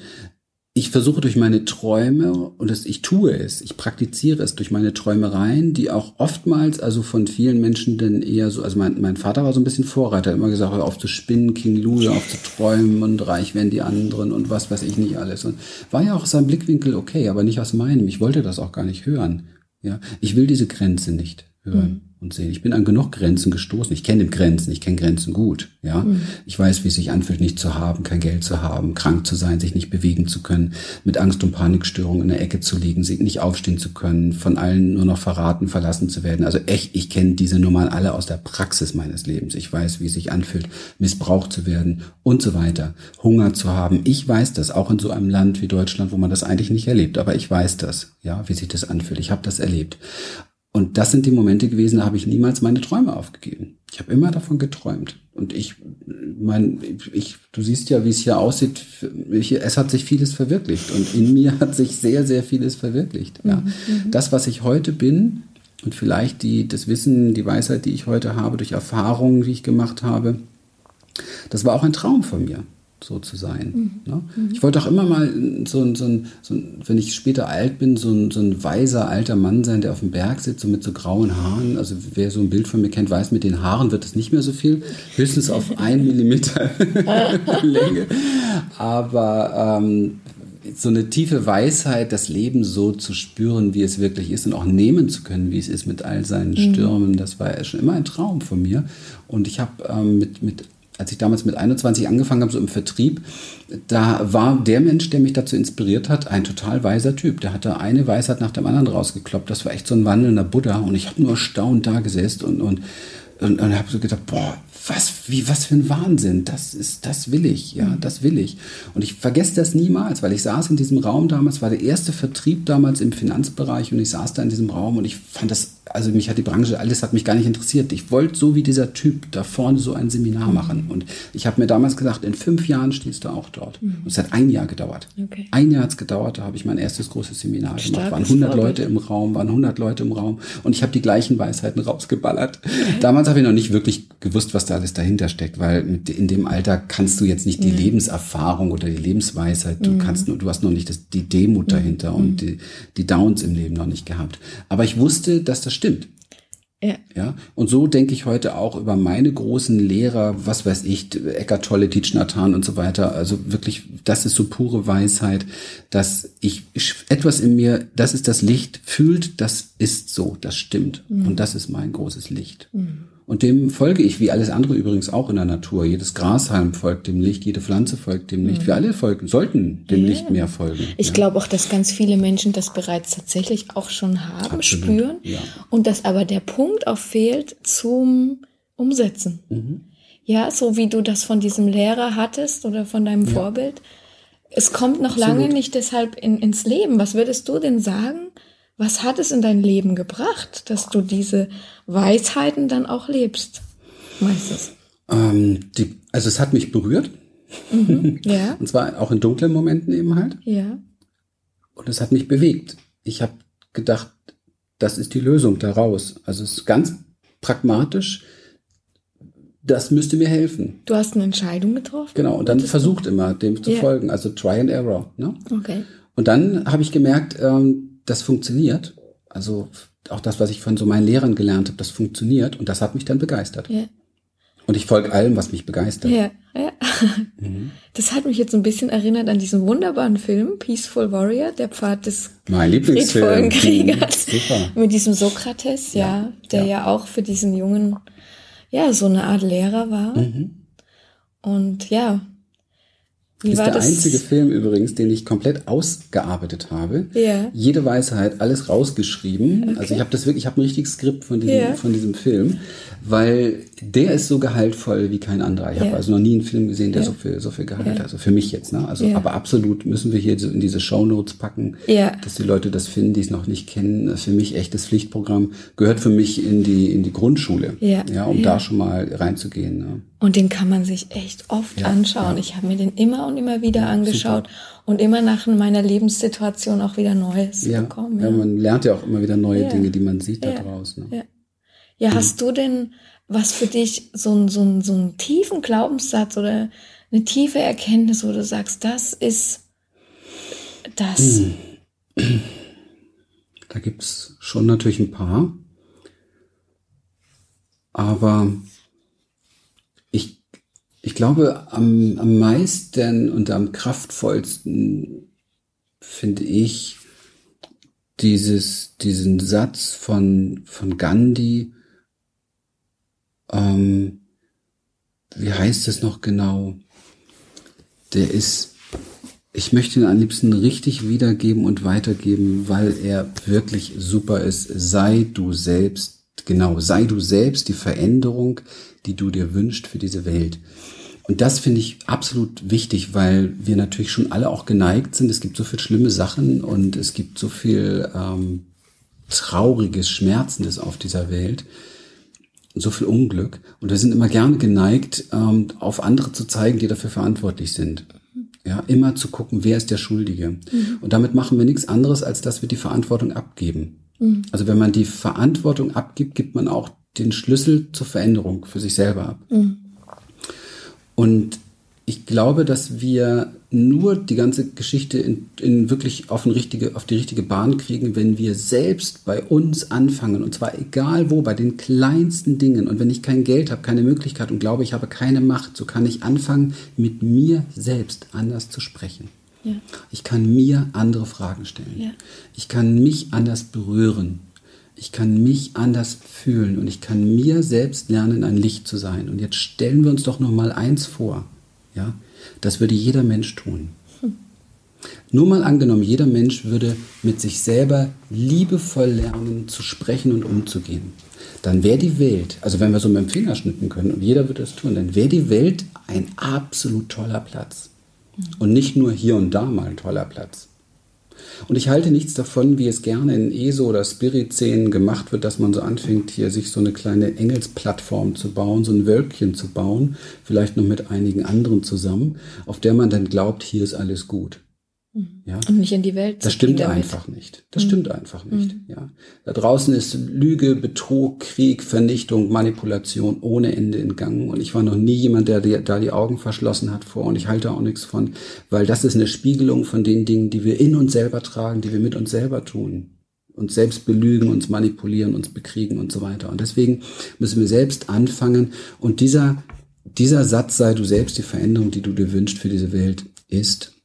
ich versuche durch meine Träume, und das, ich tue es, ich praktiziere es durch meine Träumereien, die auch oftmals, also von vielen Menschen denn eher so, also mein, mein Vater war so ein bisschen Vorreiter, hat immer gesagt, hör auf zu spinnen, King Louis, auf zu träumen und reich werden die anderen und was weiß ich nicht alles. Und war ja auch aus seinem Blickwinkel okay, aber nicht aus meinem. Ich wollte das auch gar nicht hören. Ja, ich will diese Grenze nicht hören. Mhm und sehen. Ich bin an genug Grenzen gestoßen. Ich kenne Grenzen, ich kenne Grenzen gut. Ja, mhm. ich weiß, wie es sich anfühlt, nicht zu haben, kein Geld zu haben, krank zu sein, sich nicht bewegen zu können, mit Angst und Panikstörungen in der Ecke zu liegen, sich nicht aufstehen zu können, von allen nur noch verraten, verlassen zu werden. Also echt, ich kenne diese Nummern alle aus der Praxis meines Lebens. Ich weiß, wie es sich anfühlt, missbraucht zu werden und so weiter, Hunger zu haben. Ich weiß das auch in so einem Land wie Deutschland, wo man das eigentlich nicht erlebt, aber ich weiß das, ja, wie sich das anfühlt. Ich habe das erlebt. Und das sind die Momente gewesen, da habe ich niemals meine Träume aufgegeben. Ich habe immer davon geträumt. Und ich, mein, ich, du siehst ja, wie es hier aussieht. Ich, es hat sich vieles verwirklicht und in mir [laughs] hat sich sehr, sehr vieles verwirklicht. Ja. Mhm. mhm. Das, was ich heute bin und vielleicht die, das Wissen, die Weisheit, die ich heute habe durch Erfahrungen, die ich gemacht habe, das war auch ein Traum von mir so zu sein. Mhm. Ne? Mhm. Ich wollte auch immer mal so ein, so, ein, so ein, wenn ich später alt bin, so ein, so ein weiser alter Mann sein, der auf dem Berg sitzt, so mit so grauen Haaren. Also wer so ein Bild von mir kennt, weiß, mit den Haaren wird es nicht mehr so viel. Höchstens auf [laughs] ein Millimeter [laughs] Länge. Aber ähm, so eine tiefe Weisheit, das Leben so zu spüren, wie es wirklich ist und auch nehmen zu können, wie es ist mit all seinen mhm. Stürmen, das war schon immer ein Traum von mir. Und ich habe ähm, mit, mit als ich damals mit 21 angefangen habe, so im Vertrieb, da war der Mensch, der mich dazu inspiriert hat, ein total weiser Typ. Der hatte eine Weisheit nach dem anderen rausgekloppt. Das war echt so ein wandelnder Buddha. Und ich habe nur erstaunt da gesessen und, und, und, und habe so gedacht, boah, was, wie, was für ein Wahnsinn. Das ist, das will ich, ja, das will ich. Und ich vergesse das niemals, weil ich saß in diesem Raum damals, war der erste Vertrieb damals im Finanzbereich und ich saß da in diesem Raum und ich fand das also mich hat die Branche, alles hat mich gar nicht interessiert. Ich wollte so wie dieser Typ da vorne so ein Seminar mhm. machen. Und ich habe mir damals gesagt, in fünf Jahren stehst du auch dort. Mhm. Und es hat ein Jahr gedauert. Okay. Ein Jahr hat es gedauert, da habe ich mein erstes großes Seminar Starkes gemacht. Waren 100 Vorbild. Leute im Raum, waren 100 Leute im Raum. Und ich habe die gleichen Weisheiten rausgeballert. Okay. Damals habe ich noch nicht wirklich gewusst, was da alles dahinter steckt, weil in dem Alter kannst du jetzt nicht die mhm. Lebenserfahrung oder die Lebensweisheit, du mhm. kannst nur, du hast noch nicht das, die Demut mhm. dahinter und mhm. die, die Downs im Leben noch nicht gehabt. Aber ich wusste, dass das stimmt. Ja. ja. Und so denke ich heute auch über meine großen Lehrer, was weiß ich, Eckart Tolle, Tietz Nathan und so weiter. Also wirklich, das ist so pure Weisheit, dass ich etwas in mir, das ist das Licht, fühlt, das ist so, das stimmt. Mhm. Und das ist mein großes Licht. Mhm. Und dem folge ich, wie alles andere übrigens auch in der Natur. Jedes Grashalm folgt dem Licht, jede Pflanze folgt dem Licht. Mhm. Wir alle folgen, sollten dem ja. Licht mehr folgen. Ich ja. glaube auch, dass ganz viele Menschen das bereits tatsächlich auch schon haben, Absolut. spüren. Ja. Und dass aber der Punkt auch fehlt zum Umsetzen. Mhm. Ja, so wie du das von diesem Lehrer hattest oder von deinem Vorbild. Es kommt noch Absolut. lange nicht deshalb in, ins Leben. Was würdest du denn sagen? Was hat es in dein Leben gebracht, dass du diese Weisheiten dann auch lebst? Meistens. Ähm, die, also es hat mich berührt. Mhm, ja. [laughs] Und zwar auch in dunklen Momenten eben halt. Ja. Und es hat mich bewegt. Ich habe gedacht, das ist die Lösung daraus. Also es ist ganz pragmatisch. Das müsste mir helfen. Du hast eine Entscheidung getroffen? Genau, und dann versucht immer, dem zu yeah. folgen. Also Try and Error. Ne? Okay. Und dann habe ich gemerkt, ähm, das funktioniert. Also auch das, was ich von so meinen Lehrern gelernt habe, das funktioniert und das hat mich dann begeistert. Ja. Und ich folge allem, was mich begeistert. Ja, ja. [laughs] Mhm. Das hat mich jetzt ein bisschen erinnert an diesen wunderbaren Film Peaceful Warrior, der Pfad des mein Lieblingsfilm. Kriegers. [laughs] Super. Mit diesem Sokrates, ja, ja der ja. ja. auch für diesen Jungen ja so eine Art Lehrer war. Mhm. Und ja, wie ist der das? einzige Film übrigens, den ich komplett ausgearbeitet habe. Ja. Jede Weisheit, alles rausgeschrieben. Okay. Also ich habe das wirklich, ich habe ein richtiges Skript von diesem, ja. von diesem Film, weil der ist so gehaltvoll wie kein anderer. Ich ja. habe also noch nie einen Film gesehen, der so viel, so viel Gehalt hat. Also für mich jetzt, ne? Also, aber absolut müssen wir hier in diese Show Notes packen, dass die Leute das finden, die es noch nicht kennen. Für mich echtes Pflichtprogramm gehört für mich in die in die Grundschule, ja, um da schon mal reinzugehen. Ne? Und den kann man sich echt oft anschauen. Ich habe mir den immer und immer wieder angeschaut Super. und immer nach meiner Lebenssituation auch wieder Neues bekommen. Ja. man lernt ja auch immer wieder neue Dinge, die man sieht da draußen. Ne? Ja, hast du denn was für dich so, ein, so, ein, so einen tiefen Glaubenssatz oder eine tiefe Erkenntnis, wo du sagst, das ist das? [clears throat] Da gibt's schon natürlich ein paar. Aber ich glaube, am, am meisten und am kraftvollsten finde ich dieses, diesen Satz von, von Gandhi, ähm, wie heißt es noch genau? Der ist, ich möchte ihn am liebsten richtig wiedergeben und weitergeben, weil er wirklich super ist. Sei du selbst, genau, sei du selbst die Veränderung, die du dir wünschst für diese Welt. Und das finde ich absolut wichtig, weil wir natürlich schon alle auch geneigt sind. Es gibt so viel schlimme Sachen und es gibt so viel ähm, trauriges, schmerzendes auf dieser Welt so viel Unglück. Und wir sind immer gerne geneigt, ähm, auf andere zu zeigen, die dafür verantwortlich sind. Ja, immer zu gucken, wer ist der Schuldige. Mhm. Und damit machen wir nichts anderes, als dass wir die Verantwortung abgeben. Mhm. Also wenn man die Verantwortung abgibt, gibt man auch den Schlüssel zur Veränderung für sich selber ab. Mhm. Und ich glaube, dass wir nur die ganze Geschichte in, in wirklich auf, richtige, auf die richtige Bahn kriegen, wenn wir selbst bei uns anfangen. Und zwar egal wo, bei den kleinsten Dingen. Und wenn ich kein Geld habe, keine Möglichkeit und glaube, ich habe keine Macht, so kann ich anfangen, mit mir selbst anders zu sprechen. Ja. Ich kann mir andere Fragen stellen. Ja. Ich kann mich anders berühren. Ich kann mich anders fühlen und ich kann mir selbst lernen, ein Licht zu sein. Und jetzt stellen wir uns doch noch mal eins vor. Ja, das würde jeder Mensch tun. Hm. Nur mal angenommen, jeder Mensch würde mit sich selber liebevoll lernen zu sprechen und umzugehen. Dann wäre die Welt, also wenn wir so mit dem Finger schnippen können und jeder würde das tun, dann wäre die Welt ein absolut toller Platz. Hm. Und nicht nur hier und da mal ein toller Platz. Und ich halte nichts davon, wie es gerne in ESO oder Spirit-Szenen gemacht wird, dass man so anfängt, hier sich so eine kleine Engelsplattform zu bauen, so ein Wölkchen zu bauen, vielleicht noch mit einigen anderen zusammen, auf der man dann glaubt, hier ist alles gut. Mhm. Ja? Und nicht in die Welt. Das stimmt einfach nicht. Das mhm. stimmt einfach nicht. Mhm. Ja. Da draußen ist Lüge, Betrug, Krieg, Vernichtung, Manipulation ohne Ende in Gang. Und ich war noch nie jemand, der die, da die Augen verschlossen hat vor. Und ich halte auch nichts von, weil das ist eine Spiegelung von den Dingen, die wir in uns selber tragen, die wir mit uns selber tun. Uns selbst belügen, uns manipulieren, uns bekriegen und so weiter. Und deswegen müssen wir selbst anfangen. Und dieser, dieser Satz sei du selbst die Veränderung, die du dir wünschst für diese Welt, ist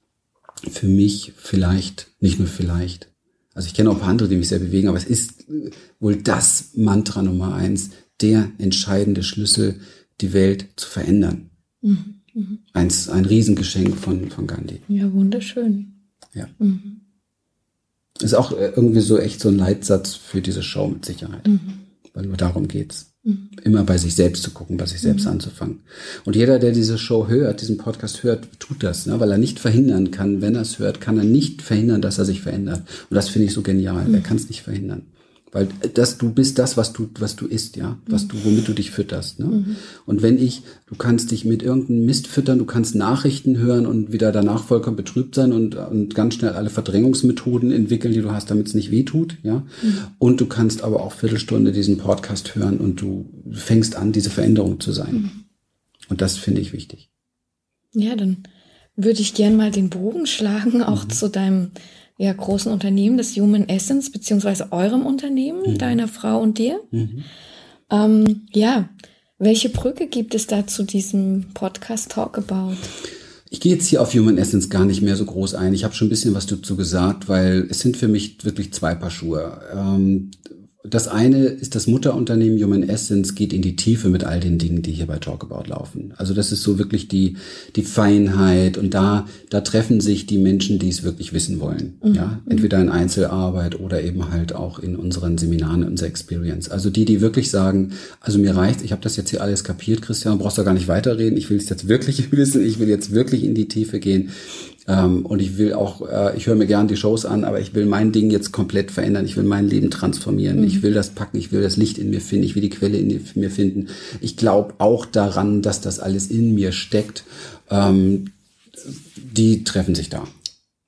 für mich vielleicht, nicht nur vielleicht, also ich kenne auch ein paar andere, die mich sehr bewegen, aber es ist wohl das Mantra Nummer eins, der entscheidende Schlüssel, die Welt zu verändern. Mhm. Mhm. Ein, ein Riesengeschenk von, von Gandhi. Ja, wunderschön. Ja. Mhm. Ist auch äh, irgendwie so echt so ein Leitsatz für diese Show mit Sicherheit. Mhm. Weil nur darum geht's. Mhm. Immer bei sich selbst zu gucken, bei sich selbst mhm. anzufangen. Und jeder, der diese Show hört, diesen Podcast hört, tut das, ne? weil er nicht verhindern kann. Wenn er es hört, kann er nicht verhindern, dass er sich verändert. Und das finde ich so genial. Mhm. Er kann es nicht verhindern. Weil das, du bist das, was du, was du isst, ja, was du, womit du dich fütterst. Ne? Mhm. Und wenn ich, du kannst dich mit irgendeinem Mist füttern, du kannst Nachrichten hören und wieder danach vollkommen betrübt sein und, und ganz schnell alle Verdrängungsmethoden entwickeln, die du hast, damit es nicht wehtut, ja. Mhm. Und du kannst aber auch Viertelstunde diesen Podcast hören und du fängst an, diese Veränderung zu sein. Mhm. Und das finde ich wichtig. Ja, dann würde ich gern mal den Bogen schlagen, auch mhm. zu deinem ja, großen Unternehmen, des Human Essence, beziehungsweise eurem Unternehmen, mhm. deiner Frau und dir. Mhm. Ähm, ja, welche Brücke gibt es da zu diesem Podcast Talk About? Ich gehe jetzt hier auf Human Essence gar nicht mehr so groß ein. Ich habe schon ein bisschen was dazu gesagt, weil es sind für mich wirklich zwei Paar Schuhe. Ähm, das eine ist das Mutterunternehmen Human Essence geht in die Tiefe mit all den Dingen, die hier bei Talkabout laufen. Also das ist so wirklich die, die Feinheit und da, da treffen sich die Menschen, die es wirklich wissen wollen. Mhm. Ja, entweder in Einzelarbeit oder eben halt auch in unseren Seminaren, in unserer Experience. Also die, die wirklich sagen, also mir reicht, ich habe das jetzt hier alles kapiert, Christian, brauchst du gar nicht weiterreden. Ich will es jetzt wirklich [laughs] wissen, ich will jetzt wirklich in die Tiefe gehen. Ähm, und ich will auch, äh, ich höre mir gern die Shows an, aber ich will mein Ding jetzt komplett verändern. Ich will mein Leben transformieren. Mhm. Ich will das packen. Ich will das Licht in mir finden. Ich will die Quelle in mir finden. Ich glaube auch daran, dass das alles in mir steckt. Ähm, die treffen sich da.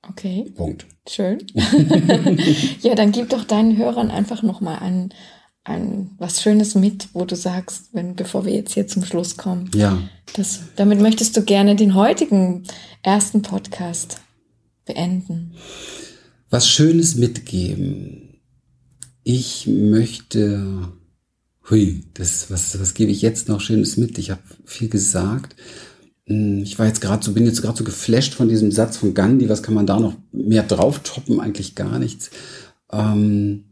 Okay. Punkt. Schön. [laughs] [laughs] ja, dann gib doch deinen Hörern einfach nochmal einen ein, was Schönes mit, wo du sagst, wenn, bevor wir jetzt hier zum Schluss kommen. Ja. Das, damit möchtest du gerne den heutigen ersten Podcast beenden? Was Schönes mitgeben. Ich möchte, hui, das, was, was gebe ich jetzt noch Schönes mit? Ich habe viel gesagt. Hm, ich war jetzt gerade so, bin jetzt gerade so geflasht von diesem Satz von Gandhi. Was kann man da noch mehr drauf toppen? Eigentlich gar nichts. Ähm,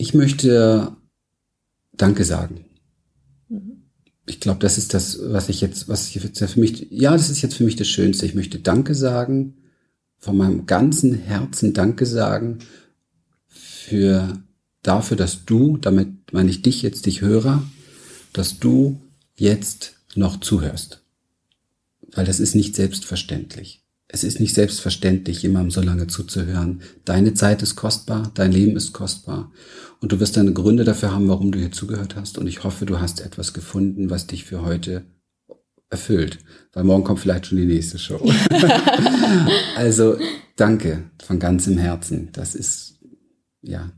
ich möchte Danke sagen. Mhm. Ich glaube, das ist das, was ich jetzt, was ich jetzt für mich, ja, das ist jetzt für mich das Schönste. Ich möchte Danke sagen, von meinem ganzen Herzen Danke sagen für dafür, dass du, damit meine ich dich jetzt, dich Hörer, dass du jetzt noch zuhörst. Weil das ist nicht selbstverständlich es ist nicht selbstverständlich, jemandem so lange zuzuhören. Deine Zeit ist kostbar, dein Leben ist kostbar. Und du wirst deine Gründe dafür haben, warum du hier zugehört hast. Und ich hoffe, du hast etwas gefunden, was dich für heute erfüllt. Weil morgen kommt vielleicht schon die nächste Show. [laughs] also danke von ganzem Herzen. Das ist, ja,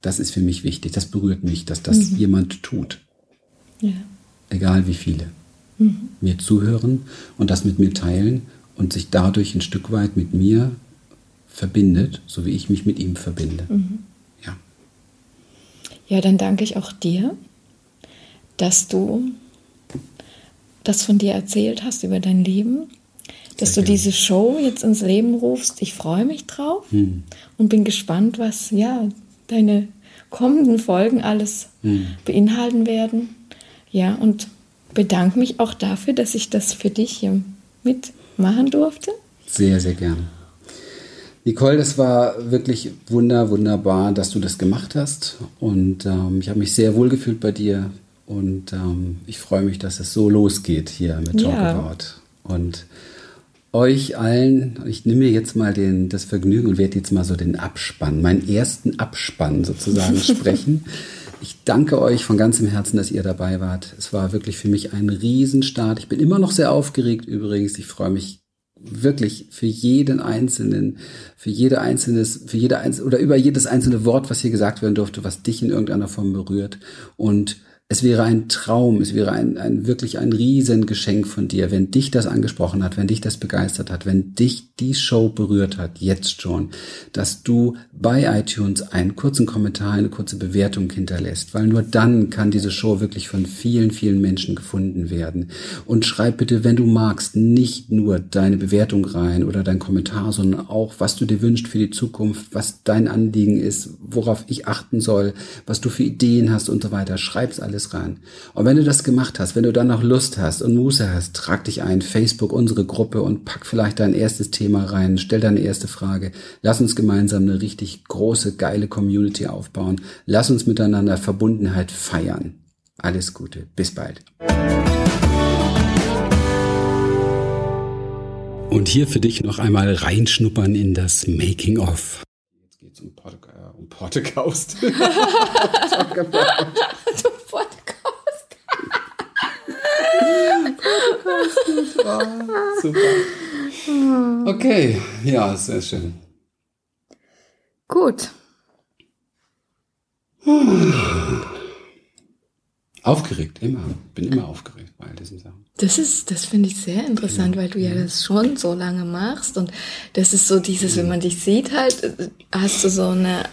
das ist für mich wichtig. Das berührt mich, dass das mhm. jemand tut. Ja. Egal wie viele. Mhm. Mir zuhören und das mit mir teilen und sich dadurch ein Stück weit mit mir verbindet, so wie ich mich mit ihm verbinde. Mhm. Ja. Ja, dann danke ich auch dir, dass du das von dir erzählt hast über dein Leben, dass Sehr du gerne. diese Show jetzt ins Leben rufst. Ich freue mich drauf mhm. und bin gespannt, was ja deine kommenden Folgen alles mhm. beinhalten werden. Ja, und bedanke mich auch dafür, dass ich das für dich hier mit machen durfte. Sehr, sehr gerne. Nicole, das war wirklich wunder, wunderbar, dass du das gemacht hast. Und ähm, ich habe mich sehr wohl gefühlt bei dir. Und ähm, ich freue mich, dass es so losgeht hier mit Talk ja. About. Und euch allen, ich nehme mir jetzt mal den, das Vergnügen und werde jetzt mal so den Abspann, meinen ersten Abspann sozusagen [laughs] sprechen. Ich danke euch von ganzem Herzen, dass ihr dabei wart. Es war wirklich für mich ein Riesenstart. Ich bin immer noch sehr aufgeregt übrigens. Ich freue mich wirklich für jeden einzelnen, für jede einzelnes, für jede einzelne oder über jedes einzelne Wort, was hier gesagt werden durfte, was dich in irgendeiner Form berührt und es wäre ein Traum, es wäre ein, ein wirklich ein Riesengeschenk von dir, wenn dich das angesprochen hat, wenn dich das begeistert hat, wenn dich die Show berührt hat, jetzt schon, dass du bei iTunes einen kurzen Kommentar, eine kurze Bewertung hinterlässt, weil nur dann kann diese Show wirklich von vielen, vielen Menschen gefunden werden. Und schreib bitte, wenn du magst, nicht nur deine Bewertung rein oder dein Kommentar, sondern auch, was du dir wünschst für die Zukunft, was dein Anliegen ist, worauf ich achten soll, was du für Ideen hast und so weiter. Schreib's alles alles rein. Und wenn du das gemacht hast, wenn du dann noch Lust hast und Muße hast, trag dich ein, Facebook, unsere Gruppe und pack vielleicht dein erstes Thema rein, stell deine erste Frage. Lass uns gemeinsam eine richtig große, geile Community aufbauen. Lass uns miteinander Verbundenheit feiern. Alles Gute. Bis bald. Und hier für dich noch einmal reinschnuppern in das Making of. Jetzt geht's um, Pod äh, um Podcast. [laughs] [laughs] [laughs] oh, super. Okay, ja, sehr schön. Gut. Aufgeregt, immer. Bin immer aufgeregt bei all diesen Sachen. Das ist, das finde ich sehr interessant, ja. weil du ja das schon so lange machst und das ist so dieses, wenn man dich sieht halt, hast du so eine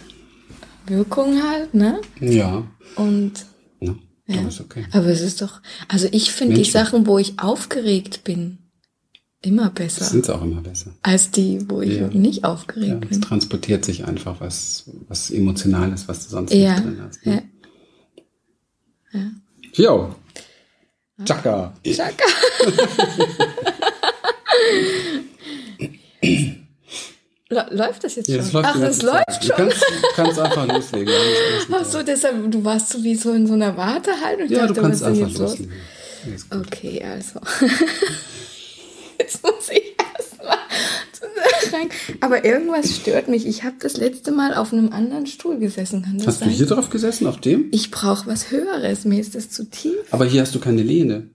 Wirkung halt, ne? Ja. Und ja. Aber okay. Aber es ist doch, also ich finde die Sachen, wo ich aufgeregt bin, immer besser. Sind auch immer besser. Als die, wo ich ja. nicht aufgeregt ja, bin. Es transportiert sich einfach was, was Emotionales, was du sonst ja. nicht drin hast. Ne? Ja. ja. Jo. Chaka. Chaka. [laughs] [laughs] Läuft das jetzt ja, schon? Ach, das läuft schon. Du kannst, kannst einfach loslegen. Ach so, deshalb, du warst so wie so in so einer Wartehaltung. Ja, dachte, du kannst einfach loslegen. Los? Okay, also. [laughs] jetzt muss ich erstmal rein. Aber irgendwas stört mich. Ich habe das letzte Mal auf einem anderen Stuhl gesessen. Kann das hast sein? du hier drauf gesessen, auf dem? Ich brauche was Höheres. Mir ist das zu tief. Aber hier hast du keine Lehne.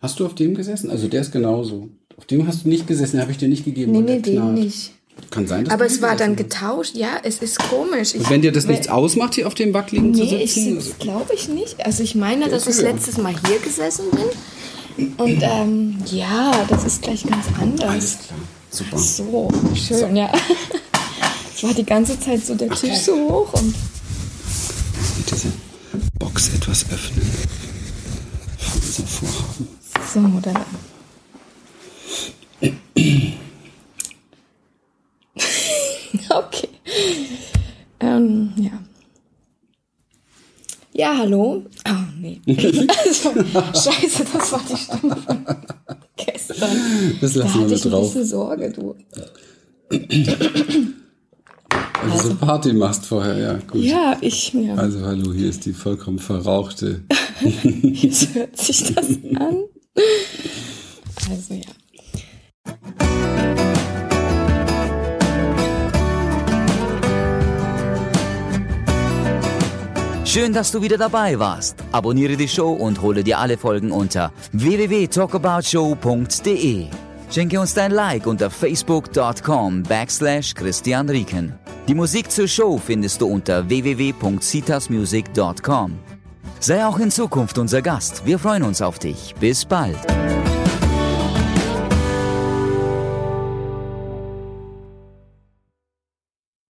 Hast du auf dem gesessen? Also der ist genauso. Auf dem hast du nicht gesessen, den habe ich dir nicht gegeben. Nee, nee, den nicht. Kann sein, dass Aber es war dann getauscht, ja, es ist komisch. Ich, Und wenn dir das nichts ausmacht, hier auf dem Wackeligen nee, zu sitzen? Nee, ich glaube ich nicht. Also ich meine, dass ich letztes Mal hier gesessen bin. Und ähm, ja, das ist gleich ganz anders. Alles klar. Super. So, schön, ja. Es war die ganze Zeit so der Tisch so hoch und Mit diese Box etwas öffnen. Für unser Vorhaben. so, dann. [laughs] okay. Ähm, ja. Ja, hallo. Oh, nee. [laughs] Also, scheiße, das war die Stimme von gestern. Das Da lassen wir hatte ich mit ein drauf. bisschen Sorge, du. Weil du so Party machst vorher, ja, gut. Ja, ich, ja. Also hallo, hier ist die vollkommen verrauchte. [laughs] Jetzt hört sich das an. Also ja. Schön, dass du wieder dabei warst. Abonniere die Show und hole dir alle Folgen unter www.talkaboutshow.de. Schenke uns dein Like unter facebook.com backslash Christian Rieken. Die Musik zur Show findest du unter www.citasmusic.com. Sei auch in Zukunft unser Gast. Wir freuen uns auf dich. Bis bald.